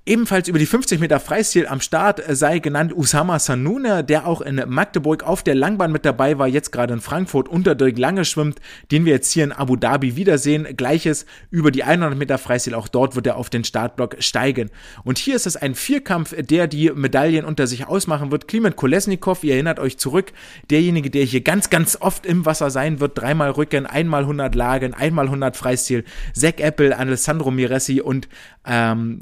Ebenfalls über die 50 Meter Freistil am Start sei genannt Usama Sanune, der auch in Magdeburg auf der Langbahn mit dabei war, jetzt gerade in Frankfurt unter Dirk Lange schwimmt, den wir jetzt hier in Abu Dhabi wiedersehen. Gleiches über die 100 Meter Freistil, auch dort wird er auf den Startblock steigen. Und hier ist es ein Vierkampf, der die Medaillen unter sich ausmachen wird. Kliment Kolesnikov, ihr erinnert euch zurück, derjenige, der hier ganz, ganz oft im Wasser sein wird, dreimal Rücken, einmal 100 Lagen, einmal 100 Freistil. Zack Apple, Alessandro Miressi und ähm,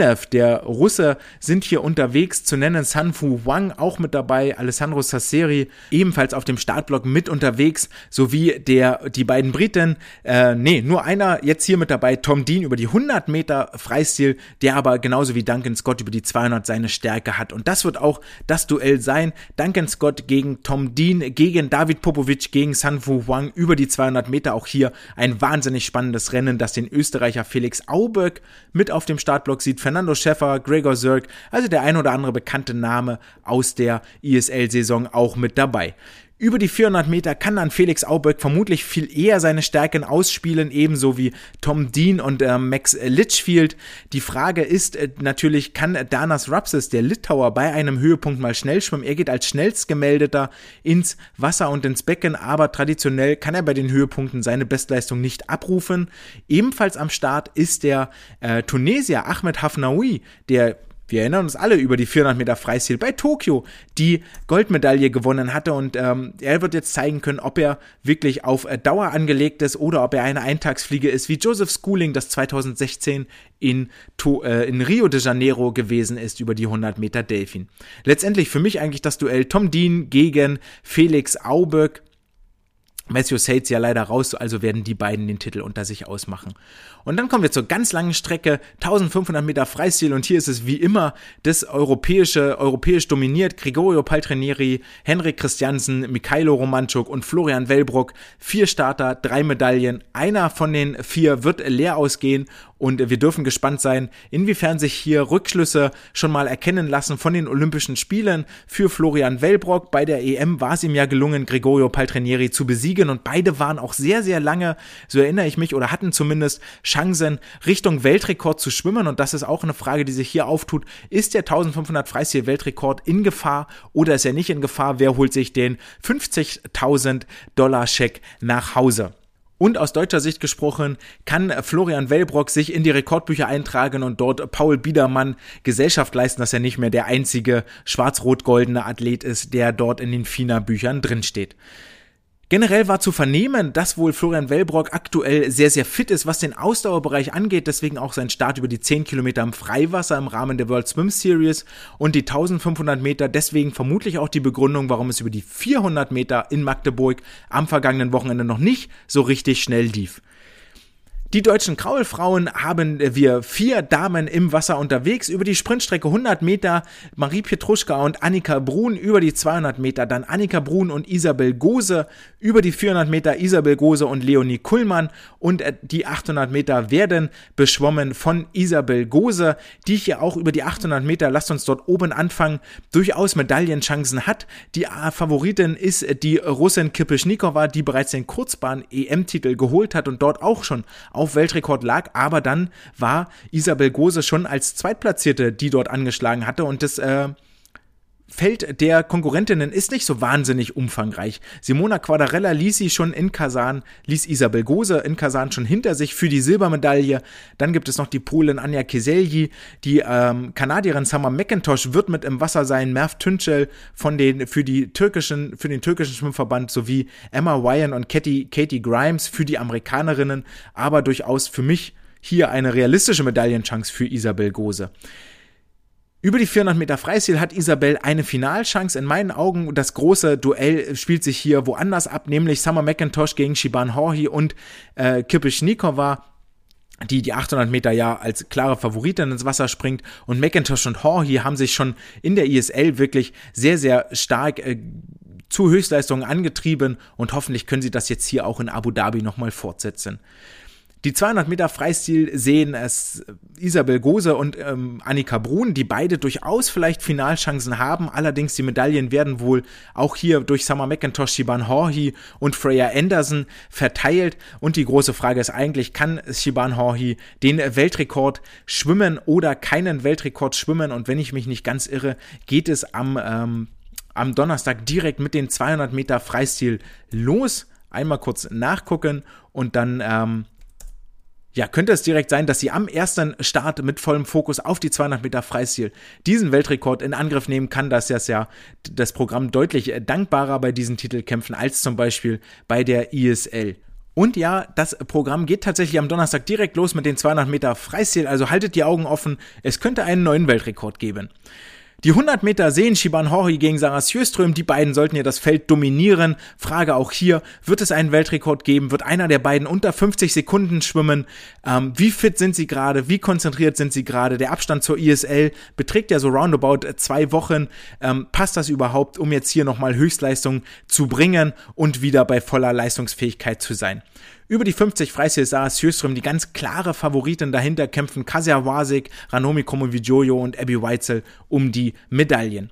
Rublev, der Russe, sind hier unterwegs zu nennen. Sanfu Wang auch mit dabei, Alessandro Sasseri ebenfalls auf dem Startblock mit unterwegs, sowie der, die beiden Briten, äh, nee, nur einer jetzt hier mit dabei, Tom Dean über die 100 Meter Freistil, der aber genauso wie Duncan Scott über die 200 seine Stärke hat. Und das wird auch das Duell sein. Duncan Scott gegen Tom Dean, gegen David Popovic, gegen Sanfu Wang über die 200 Meter. Auch hier ein wahnsinnig spannendes Rennen, das den Österreicher Felix Auberg mit auf dem Startblock sieht. Fernando Schäffer, Gregor Zirk, also der ein oder andere bekannte Name aus der ISL-Saison auch mit dabei. Über die 400 Meter kann dann Felix Auböck vermutlich viel eher seine Stärken ausspielen, ebenso wie Tom Dean und äh, Max Litchfield. Die Frage ist äh, natürlich, kann Danas Rapsis, der Litauer, bei einem Höhepunkt mal schnell schwimmen? Er geht als schnellstgemeldeter ins Wasser und ins Becken, aber traditionell kann er bei den Höhepunkten seine Bestleistung nicht abrufen. Ebenfalls am Start ist der äh, Tunesier Ahmed Hafnaoui, der wir erinnern uns alle über die 400 Meter Freistil bei Tokio, die Goldmedaille gewonnen hatte und ähm, er wird jetzt zeigen können, ob er wirklich auf äh, Dauer angelegt ist oder ob er eine Eintagsfliege ist, wie Joseph Schooling das 2016 in, to äh, in Rio de Janeiro gewesen ist über die 100 Meter Delfin. Letztendlich für mich eigentlich das Duell Tom Dean gegen Felix Auböck. Matthew Sates ja leider raus, also werden die beiden den Titel unter sich ausmachen. Und dann kommen wir zur ganz langen Strecke, 1500 Meter Freistil. Und hier ist es wie immer das europäische, europäisch dominiert, Gregorio Paltrinieri, Henrik Christiansen, Mikhailo Romanchuk und Florian Wellbrock, vier Starter, drei Medaillen, einer von den vier wird leer ausgehen. Und wir dürfen gespannt sein, inwiefern sich hier Rückschlüsse schon mal erkennen lassen von den Olympischen Spielen. Für Florian Wellbrock. Bei der EM war es ihm ja gelungen, Gregorio Paltrinieri zu besiegen. Und beide waren auch sehr, sehr lange, so erinnere ich mich, oder hatten zumindest Chancen Richtung Weltrekord zu schwimmen und das ist auch eine Frage, die sich hier auftut. Ist der 1500 Freistil Weltrekord in Gefahr oder ist er nicht in Gefahr? Wer holt sich den 50.000 Dollar Scheck nach Hause? Und aus deutscher Sicht gesprochen, kann Florian Wellbrock sich in die Rekordbücher eintragen und dort Paul Biedermann Gesellschaft leisten, dass er nicht mehr der einzige schwarz-rot-goldene Athlet ist, der dort in den FINA-Büchern drinsteht. Generell war zu vernehmen, dass wohl Florian Wellbrock aktuell sehr, sehr fit ist, was den Ausdauerbereich angeht. Deswegen auch sein Start über die 10 Kilometer im Freiwasser im Rahmen der World Swim Series und die 1500 Meter. Deswegen vermutlich auch die Begründung, warum es über die 400 Meter in Magdeburg am vergangenen Wochenende noch nicht so richtig schnell lief. Die deutschen Kraulfrauen haben wir vier Damen im Wasser unterwegs. Über die Sprintstrecke 100 Meter Marie Pietruschka und Annika Brun. Über die 200 Meter dann Annika Brun und Isabel Gose. Über die 400 Meter Isabel Gose und Leonie Kuhlmann. Und äh, die 800 Meter werden beschwommen von Isabel Gose, die hier auch über die 800 Meter, lasst uns dort oben anfangen, durchaus Medaillenchancen hat. Die äh, Favoritin ist die Russin Kipischnikova, die bereits den Kurzbahn-EM-Titel geholt hat und dort auch schon auf Weltrekord lag, aber dann war Isabel Gose schon als Zweitplatzierte, die dort angeschlagen hatte und das äh, Feld der Konkurrentinnen ist nicht so wahnsinnig umfangreich. Simona Quadarella ließ sie schon in Kasan, ließ Isabel Gose in Kasan schon hinter sich für die Silbermedaille. Dann gibt es noch die Polin Anja Keselji, die ähm, Kanadierin Summer McIntosh wird mit im Wasser sein, Merv Tünçel von den für die türkischen für den türkischen Schwimmverband sowie Emma Ryan und Katie, Katie Grimes für die Amerikanerinnen, aber durchaus für mich hier eine realistische Medaillenchance für Isabel Gose. Über die 400 Meter Freistil hat Isabel eine Finalchance. In meinen Augen das große Duell spielt sich hier woanders ab, nämlich Summer McIntosh gegen Shiban Horhi und äh, Kipischnikova die die 800 Meter ja als klare Favoritin ins Wasser springt und McIntosh und Horhi haben sich schon in der ISL wirklich sehr, sehr stark äh, zu Höchstleistungen angetrieben und hoffentlich können sie das jetzt hier auch in Abu Dhabi nochmal fortsetzen. Die 200 Meter Freistil sehen es Isabel Gose und ähm, Annika Brun, die beide durchaus vielleicht Finalchancen haben. Allerdings die Medaillen werden wohl auch hier durch Summer McIntosh, Shiban Horhi und Freya Anderson verteilt. Und die große Frage ist eigentlich, kann Shiban Horhi den Weltrekord schwimmen oder keinen Weltrekord schwimmen? Und wenn ich mich nicht ganz irre, geht es am, ähm, am Donnerstag direkt mit den 200 Meter Freistil los. Einmal kurz nachgucken und dann ähm, ja, könnte es direkt sein, dass sie am ersten Start mit vollem Fokus auf die 200 Meter Freistil diesen Weltrekord in Angriff nehmen kann, das ja das Programm deutlich dankbarer bei diesen Titelkämpfen als zum Beispiel bei der ISL. Und ja, das Programm geht tatsächlich am Donnerstag direkt los mit den 200 Meter Freistil, also haltet die Augen offen, es könnte einen neuen Weltrekord geben. Die 100 Meter sehen Shiban Hori gegen Sarah Sjöström. Die beiden sollten ja das Feld dominieren. Frage auch hier, wird es einen Weltrekord geben? Wird einer der beiden unter 50 Sekunden schwimmen? Ähm, wie fit sind sie gerade? Wie konzentriert sind sie gerade? Der Abstand zur ISL beträgt ja so roundabout zwei Wochen. Ähm, passt das überhaupt, um jetzt hier nochmal Höchstleistung zu bringen und wieder bei voller Leistungsfähigkeit zu sein? Über die 50 Freistil sah Sjöström die ganz klare Favoritin dahinter kämpfen Kasia Wasik, Ranomi Kromowidjojo und Abby Weitzel um die Medaillen.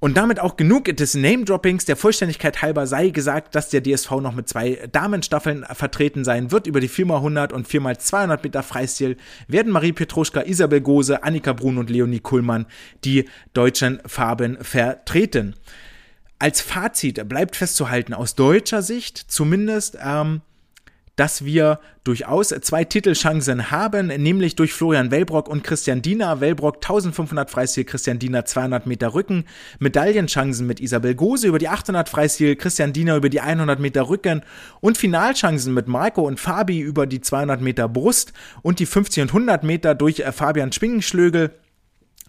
Und damit auch genug des Name-Droppings. Der Vollständigkeit halber sei gesagt, dass der DSV noch mit zwei Damenstaffeln vertreten sein wird. Über die 4x100 und 4x200 Meter Freistil werden Marie Petruschka, Isabel Gose, Annika Brun und Leonie Kuhlmann die deutschen Farben vertreten. Als Fazit bleibt festzuhalten, aus deutscher Sicht zumindest, ähm, dass wir durchaus zwei Titelchancen haben, nämlich durch Florian Wellbrock und Christian Diener. Wellbrock 1500 Freistil, Christian Diener 200 Meter Rücken. Medaillenchancen mit Isabel Gose über die 800 Freistil, Christian Diener über die 100 Meter Rücken und Finalchancen mit Marco und Fabi über die 200 Meter Brust und die 50 und 100 Meter durch äh, Fabian Schwingenschlögel.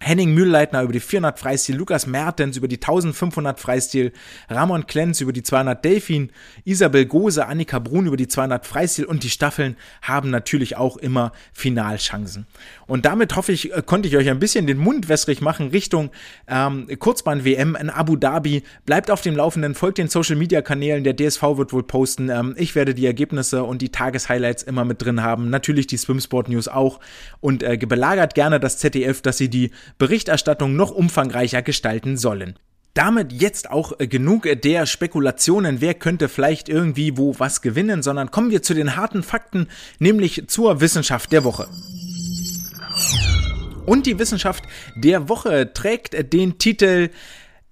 Henning Mühlleitner über die 400 Freistil, Lukas Mertens über die 1500 Freistil, Ramon Klenz über die 200 Delfin, Isabel Gose, Annika Brun über die 200 Freistil und die Staffeln haben natürlich auch immer Finalchancen. Und damit hoffe ich, äh, konnte ich euch ein bisschen den Mund wässrig machen Richtung ähm, Kurzbahn-WM in Abu Dhabi. Bleibt auf dem Laufenden, folgt den Social-Media-Kanälen, der DSV wird wohl posten. Ähm, ich werde die Ergebnisse und die Tageshighlights immer mit drin haben. Natürlich die Swimsport-News auch und äh, belagert gerne das ZDF, dass sie die Berichterstattung noch umfangreicher gestalten sollen. Damit jetzt auch äh, genug der Spekulationen, wer könnte vielleicht irgendwie wo was gewinnen, sondern kommen wir zu den harten Fakten, nämlich zur Wissenschaft der Woche. Und die Wissenschaft der Woche trägt den Titel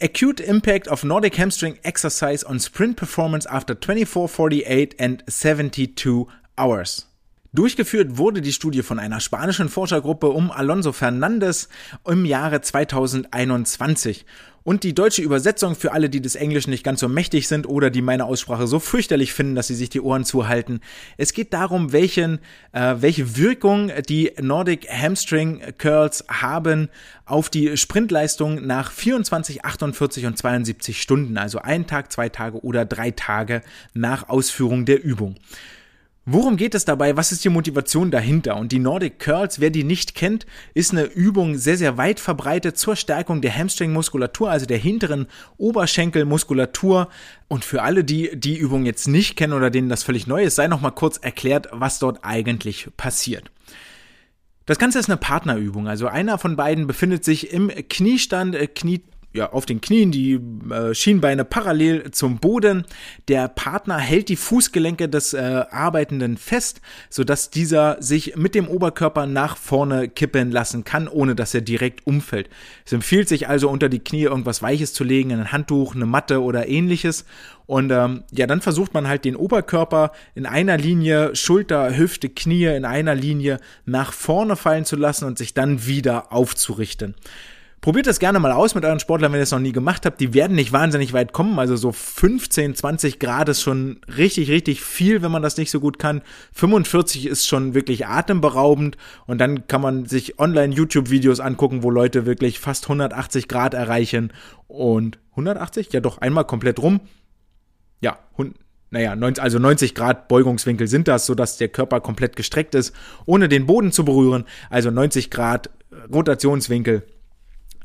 Acute Impact of Nordic Hamstring Exercise on Sprint Performance after 24, 48 and 72 Hours. Durchgeführt wurde die Studie von einer spanischen Forschergruppe um Alonso Fernandez im Jahre 2021. Und die deutsche Übersetzung für alle, die des Englischen nicht ganz so mächtig sind oder die meine Aussprache so fürchterlich finden, dass sie sich die Ohren zuhalten. Es geht darum, welchen, äh, welche Wirkung die Nordic Hamstring Curls haben auf die Sprintleistung nach 24, 48 und 72 Stunden, also ein Tag, zwei Tage oder drei Tage nach Ausführung der Übung. Worum geht es dabei? Was ist die Motivation dahinter? Und die Nordic Curls, wer die nicht kennt, ist eine Übung sehr, sehr weit verbreitet zur Stärkung der Hamstring-Muskulatur, also der hinteren Oberschenkelmuskulatur. Und für alle, die die Übung jetzt nicht kennen oder denen das völlig neu ist, sei noch mal kurz erklärt, was dort eigentlich passiert. Das Ganze ist eine Partnerübung. Also einer von beiden befindet sich im Kniestand, äh, Knie ja, auf den Knien, die äh, Schienbeine parallel zum Boden. Der Partner hält die Fußgelenke des äh, Arbeitenden fest, sodass dieser sich mit dem Oberkörper nach vorne kippen lassen kann, ohne dass er direkt umfällt. Es empfiehlt sich also unter die Knie irgendwas Weiches zu legen, ein Handtuch, eine Matte oder ähnliches. Und ähm, ja, dann versucht man halt den Oberkörper in einer Linie, Schulter, Hüfte, Knie in einer Linie nach vorne fallen zu lassen und sich dann wieder aufzurichten. Probiert das gerne mal aus mit euren Sportlern, wenn ihr es noch nie gemacht habt. Die werden nicht wahnsinnig weit kommen. Also so 15, 20 Grad ist schon richtig, richtig viel, wenn man das nicht so gut kann. 45 ist schon wirklich atemberaubend. Und dann kann man sich online YouTube-Videos angucken, wo Leute wirklich fast 180 Grad erreichen. Und 180? Ja doch, einmal komplett rum. Ja, naja, also 90 Grad Beugungswinkel sind das, sodass der Körper komplett gestreckt ist, ohne den Boden zu berühren. Also 90 Grad Rotationswinkel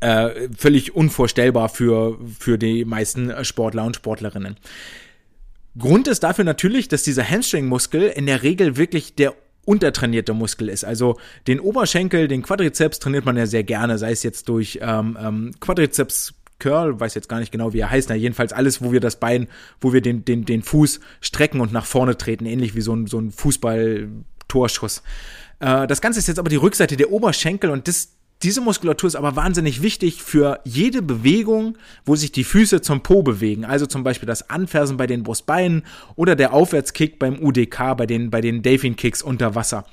äh, völlig unvorstellbar für, für die meisten Sportler und Sportlerinnen. Grund ist dafür natürlich, dass dieser Hamstring-Muskel in der Regel wirklich der untertrainierte Muskel ist. Also den Oberschenkel, den Quadrizeps trainiert man ja sehr gerne, sei es jetzt durch ähm, ähm, Quadrizeps Curl, weiß jetzt gar nicht genau, wie er heißt, na jedenfalls alles, wo wir das Bein, wo wir den, den, den Fuß strecken und nach vorne treten, ähnlich wie so ein, so ein Fußball-Torschuss. Äh, das Ganze ist jetzt aber die Rückseite der Oberschenkel und das, diese Muskulatur ist aber wahnsinnig wichtig für jede Bewegung, wo sich die Füße zum Po bewegen. Also zum Beispiel das Anfersen bei den Brustbeinen oder der Aufwärtskick beim UDK, bei den, bei den Delfin Kicks unter Wasser.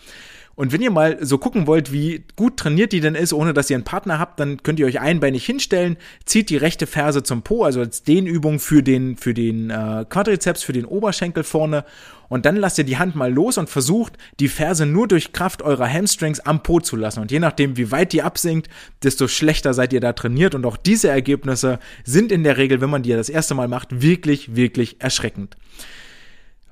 Und wenn ihr mal so gucken wollt, wie gut trainiert die denn ist, ohne dass ihr einen Partner habt, dann könnt ihr euch einbeinig hinstellen, zieht die rechte Ferse zum Po, also als Dehnübung für den, für den äh, Quadrizeps, für den Oberschenkel vorne. Und dann lasst ihr die Hand mal los und versucht, die Ferse nur durch Kraft eurer Hamstrings am Po zu lassen. Und je nachdem, wie weit die absinkt, desto schlechter seid ihr da trainiert. Und auch diese Ergebnisse sind in der Regel, wenn man die das erste Mal macht, wirklich, wirklich erschreckend.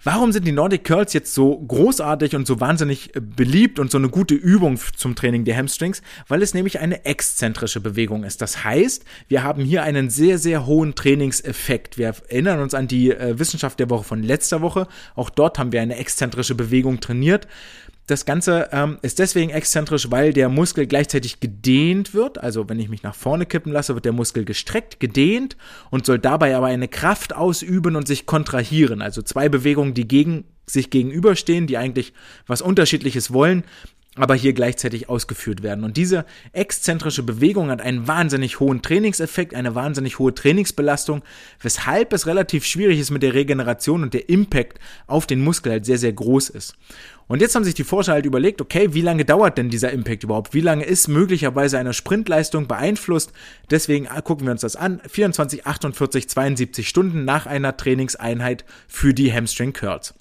Warum sind die Nordic Curls jetzt so großartig und so wahnsinnig äh, beliebt und so eine gute Übung zum Training der Hamstrings? Weil es nämlich eine exzentrische Bewegung ist. Das heißt, wir haben hier einen sehr, sehr hohen Trainingseffekt. Wir erinnern uns an die äh, Wissenschaft der Woche von letzter Woche. Auch dort haben wir eine exzentrische Bewegung trainiert. Das Ganze ähm, ist deswegen exzentrisch, weil der Muskel gleichzeitig gedehnt wird. Also wenn ich mich nach vorne kippen lasse, wird der Muskel gestreckt, gedehnt und soll dabei aber eine Kraft ausüben und sich kontrahieren. Also zwei Bewegungen, die gegen sich gegenüberstehen, die eigentlich was Unterschiedliches wollen, aber hier gleichzeitig ausgeführt werden. Und diese exzentrische Bewegung hat einen wahnsinnig hohen Trainingseffekt, eine wahnsinnig hohe Trainingsbelastung, weshalb es relativ schwierig ist mit der Regeneration und der Impact auf den Muskel halt sehr, sehr groß ist. Und jetzt haben sich die Forscher halt überlegt, okay, wie lange dauert denn dieser Impact überhaupt? Wie lange ist möglicherweise eine Sprintleistung beeinflusst? Deswegen gucken wir uns das an. 24, 48, 72 Stunden nach einer Trainingseinheit für die Hamstring Curls.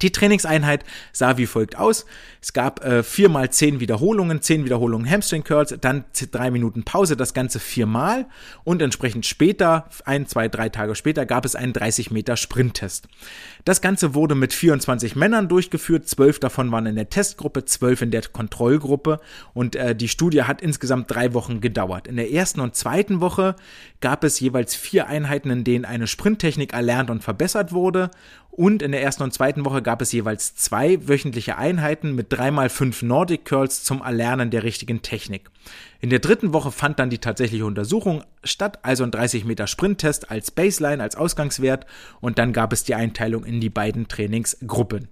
Die Trainingseinheit sah wie folgt aus. Es gab äh, viermal zehn Wiederholungen, zehn Wiederholungen Hamstring Curls, dann drei Minuten Pause, das Ganze viermal und entsprechend später, ein, zwei, drei Tage später, gab es einen 30 Meter Sprinttest. Das Ganze wurde mit 24 Männern durchgeführt, zwölf davon waren in der Testgruppe, zwölf in der Kontrollgruppe und äh, die Studie hat insgesamt drei Wochen gedauert. In der ersten und zweiten Woche gab es jeweils vier Einheiten, in denen eine Sprinttechnik erlernt und verbessert wurde und in der ersten und zweiten Woche gab es jeweils zwei wöchentliche Einheiten mit dreimal fünf Nordic Curls zum Erlernen der richtigen Technik. In der dritten Woche fand dann die tatsächliche Untersuchung statt, also ein 30 Meter Sprinttest als Baseline, als Ausgangswert und dann gab es die Einteilung in die beiden Trainingsgruppen.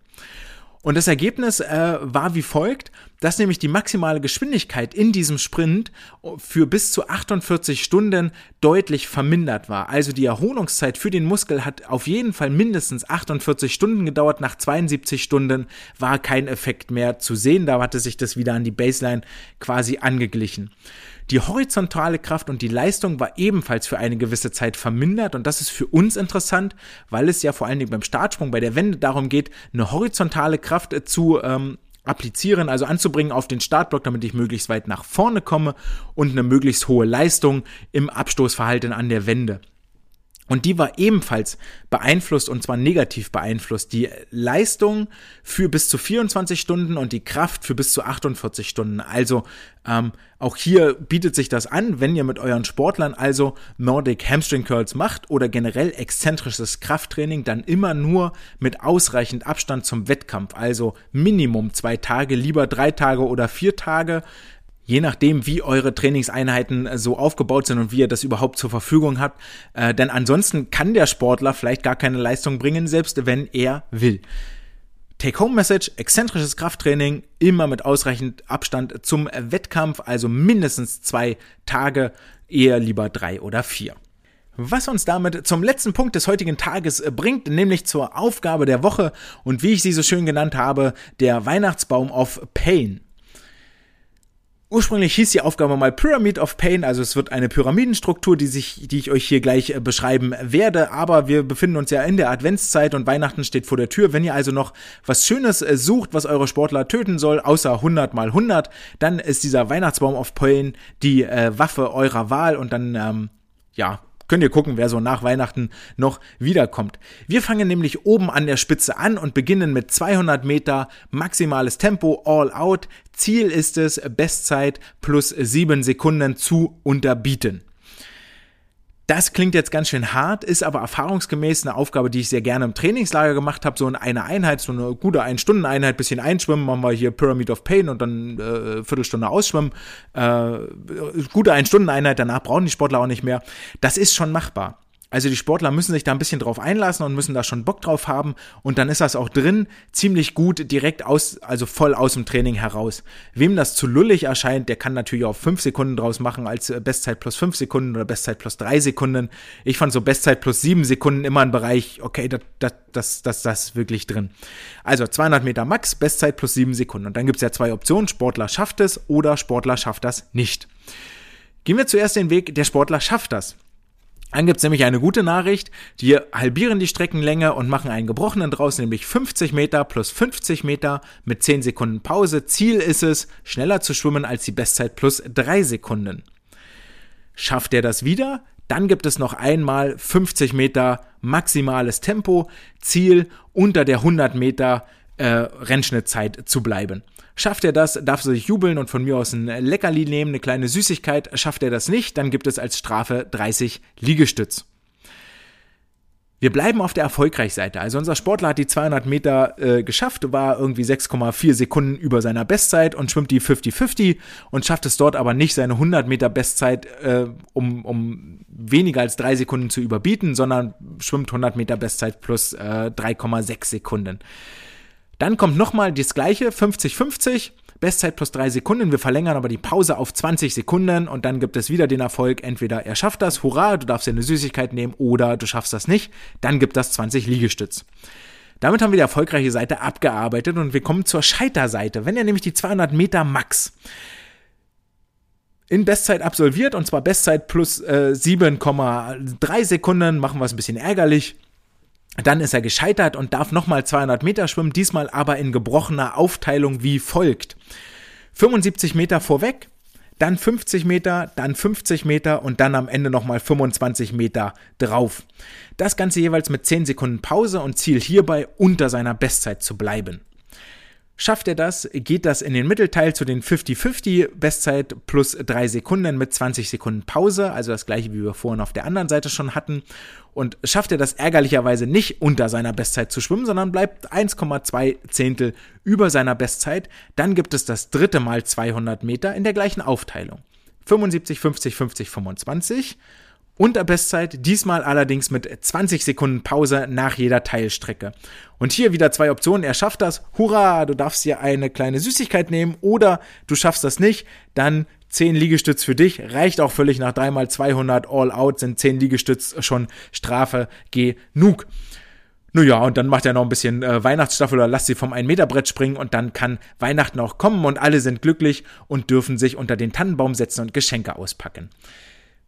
Und das Ergebnis äh, war wie folgt, dass nämlich die maximale Geschwindigkeit in diesem Sprint für bis zu 48 Stunden deutlich vermindert war. Also die Erholungszeit für den Muskel hat auf jeden Fall mindestens 48 Stunden gedauert. Nach 72 Stunden war kein Effekt mehr zu sehen. Da hatte sich das wieder an die Baseline quasi angeglichen. Die horizontale Kraft und die Leistung war ebenfalls für eine gewisse Zeit vermindert und das ist für uns interessant, weil es ja vor allen Dingen beim Startsprung bei der Wende darum geht, eine horizontale Kraft äh, zu ähm, applizieren, also anzubringen auf den Startblock, damit ich möglichst weit nach vorne komme und eine möglichst hohe Leistung im Abstoßverhalten an der Wende. Und die war ebenfalls beeinflusst und zwar negativ beeinflusst. Die Leistung für bis zu 24 Stunden und die Kraft für bis zu 48 Stunden. Also ähm, auch hier bietet sich das an, wenn ihr mit euren Sportlern also Nordic Hamstring Curls macht oder generell exzentrisches Krafttraining, dann immer nur mit ausreichend Abstand zum Wettkampf. Also Minimum zwei Tage, lieber drei Tage oder vier Tage je nachdem, wie eure Trainingseinheiten äh, so aufgebaut sind und wie ihr das überhaupt zur Verfügung habt. Äh, denn ansonsten kann der Sportler vielleicht gar keine Leistung bringen, selbst wenn er will. Take-Home-Message, exzentrisches Krafttraining, immer mit ausreichend Abstand zum Wettkampf, also mindestens zwei Tage, eher lieber drei oder vier. Was uns damit zum letzten Punkt des heutigen Tages äh, bringt, nämlich zur Aufgabe der Woche und wie ich sie so schön genannt habe, der Weihnachtsbaum of Pain. Ursprünglich hieß die Aufgabe mal Pyramid of Pain, also es wird eine Pyramidenstruktur, die sich, die ich euch hier gleich äh, beschreiben werde, aber wir befinden uns ja in der Adventszeit und Weihnachten steht vor der Tür. Wenn ihr also noch was Schönes äh, sucht, was eure Sportler töten soll, außer 100 mal 100, dann ist dieser Weihnachtsbaum of Pain die äh, Waffe eurer Wahl und dann, ähm, ja, könnt ihr gucken, wer so nach Weihnachten noch wiederkommt. Wir fangen nämlich oben an der Spitze an und beginnen mit 200 Meter maximales Tempo all out. Ziel ist es, Bestzeit plus 7 Sekunden zu unterbieten. Das klingt jetzt ganz schön hart, ist aber erfahrungsgemäß eine Aufgabe, die ich sehr gerne im Trainingslager gemacht habe. So in einer Einheit, so eine gute Ein-Stunden-Einheit, bisschen einschwimmen, machen wir hier Pyramid of Pain und dann äh, Viertelstunde ausschwimmen. Äh, gute Ein-Stunden-Einheit, danach brauchen die Sportler auch nicht mehr. Das ist schon machbar. Also die Sportler müssen sich da ein bisschen drauf einlassen und müssen da schon Bock drauf haben und dann ist das auch drin ziemlich gut direkt aus, also voll aus dem Training heraus. Wem das zu lullig erscheint, der kann natürlich auch fünf Sekunden draus machen als äh, Bestzeit plus fünf Sekunden oder Bestzeit plus drei Sekunden. Ich fand so Bestzeit plus sieben Sekunden immer ein Bereich, okay, das, das, das, das, das wirklich drin. Also 200 Meter Max, Bestzeit plus sieben Sekunden. Und dann gibt's ja zwei Optionen, Sportler schafft es oder Sportler schafft das nicht. Gehen wir zuerst den Weg, der Sportler schafft das. Dann gibt's nämlich eine gute Nachricht. Die halbieren die Streckenlänge und machen einen gebrochenen draus, nämlich 50 Meter plus 50 Meter mit 10 Sekunden Pause. Ziel ist es, schneller zu schwimmen als die Bestzeit plus 3 Sekunden. Schafft er das wieder? Dann gibt es noch einmal 50 Meter maximales Tempo. Ziel unter der 100 Meter äh, Rennschnittzeit zu bleiben. Schafft er das, darf er sich jubeln und von mir aus ein Leckerli nehmen, eine kleine Süßigkeit. Schafft er das nicht, dann gibt es als Strafe 30 Liegestütz. Wir bleiben auf der Erfolgreichseite. Also unser Sportler hat die 200 Meter äh, geschafft, war irgendwie 6,4 Sekunden über seiner Bestzeit und schwimmt die 50-50 und schafft es dort aber nicht, seine 100 Meter Bestzeit äh, um, um weniger als drei Sekunden zu überbieten, sondern schwimmt 100 Meter Bestzeit plus äh, 3,6 Sekunden. Dann kommt nochmal das gleiche, 50-50. Bestzeit plus drei Sekunden. Wir verlängern aber die Pause auf 20 Sekunden und dann gibt es wieder den Erfolg. Entweder er schafft das, hurra, du darfst dir eine Süßigkeit nehmen oder du schaffst das nicht. Dann gibt das 20 Liegestütz. Damit haben wir die erfolgreiche Seite abgearbeitet und wir kommen zur Scheiterseite. Wenn er nämlich die 200 Meter Max in Bestzeit absolviert und zwar Bestzeit plus äh, 7,3 Sekunden, machen wir es ein bisschen ärgerlich dann ist er gescheitert und darf nochmal 200 Meter schwimmen, diesmal aber in gebrochener Aufteilung wie folgt. 75 Meter vorweg, dann 50 Meter, dann 50 Meter und dann am Ende nochmal 25 Meter drauf. Das Ganze jeweils mit 10 Sekunden Pause und Ziel hierbei unter seiner Bestzeit zu bleiben. Schafft er das, geht das in den Mittelteil zu den 50-50 Bestzeit plus 3 Sekunden mit 20 Sekunden Pause, also das gleiche wie wir vorhin auf der anderen Seite schon hatten. Und schafft er das ärgerlicherweise nicht unter seiner Bestzeit zu schwimmen, sondern bleibt 1,2 Zehntel über seiner Bestzeit, dann gibt es das dritte Mal 200 Meter in der gleichen Aufteilung. 75, 50, 50, 25 unter Bestzeit, diesmal allerdings mit 20 Sekunden Pause nach jeder Teilstrecke. Und hier wieder zwei Optionen, er schafft das, hurra, du darfst dir eine kleine Süßigkeit nehmen oder du schaffst das nicht, dann 10 Liegestütz für dich, reicht auch völlig nach dreimal 200 All Out, sind 10 Liegestütz schon Strafe genug. Naja, und dann macht er noch ein bisschen äh, Weihnachtsstaffel oder lasst sie vom 1-Meter-Brett springen und dann kann Weihnachten auch kommen und alle sind glücklich und dürfen sich unter den Tannenbaum setzen und Geschenke auspacken.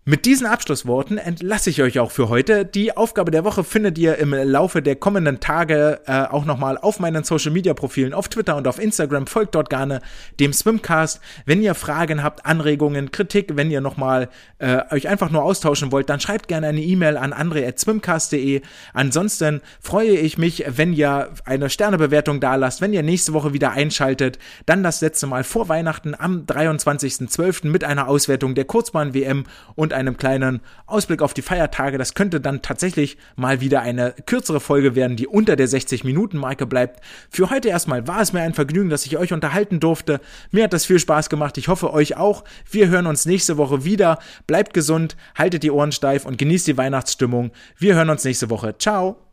Mit diesen Abschlussworten entlasse ich euch auch für heute. Die Aufgabe der Woche findet ihr im Laufe der kommenden Tage äh, auch nochmal auf meinen Social Media Profilen auf Twitter und auf Instagram. Folgt dort gerne dem Swimcast. Wenn ihr Fragen habt, Anregungen, Kritik, wenn ihr nochmal äh, euch einfach nur austauschen wollt, dann schreibt gerne eine E-Mail an andre.swimcast.de. Ansonsten freue ich mich, wenn ihr eine Sternebewertung da lasst, wenn ihr nächste Woche wieder einschaltet. Dann das letzte Mal vor Weihnachten am 23.12. mit einer Auswertung der Kurzbahn-WM und und einem kleinen Ausblick auf die Feiertage. Das könnte dann tatsächlich mal wieder eine kürzere Folge werden, die unter der 60-Minuten-Marke bleibt. Für heute erstmal war es mir ein Vergnügen, dass ich euch unterhalten durfte. Mir hat das viel Spaß gemacht. Ich hoffe euch auch. Wir hören uns nächste Woche wieder. Bleibt gesund, haltet die Ohren steif und genießt die Weihnachtsstimmung. Wir hören uns nächste Woche. Ciao.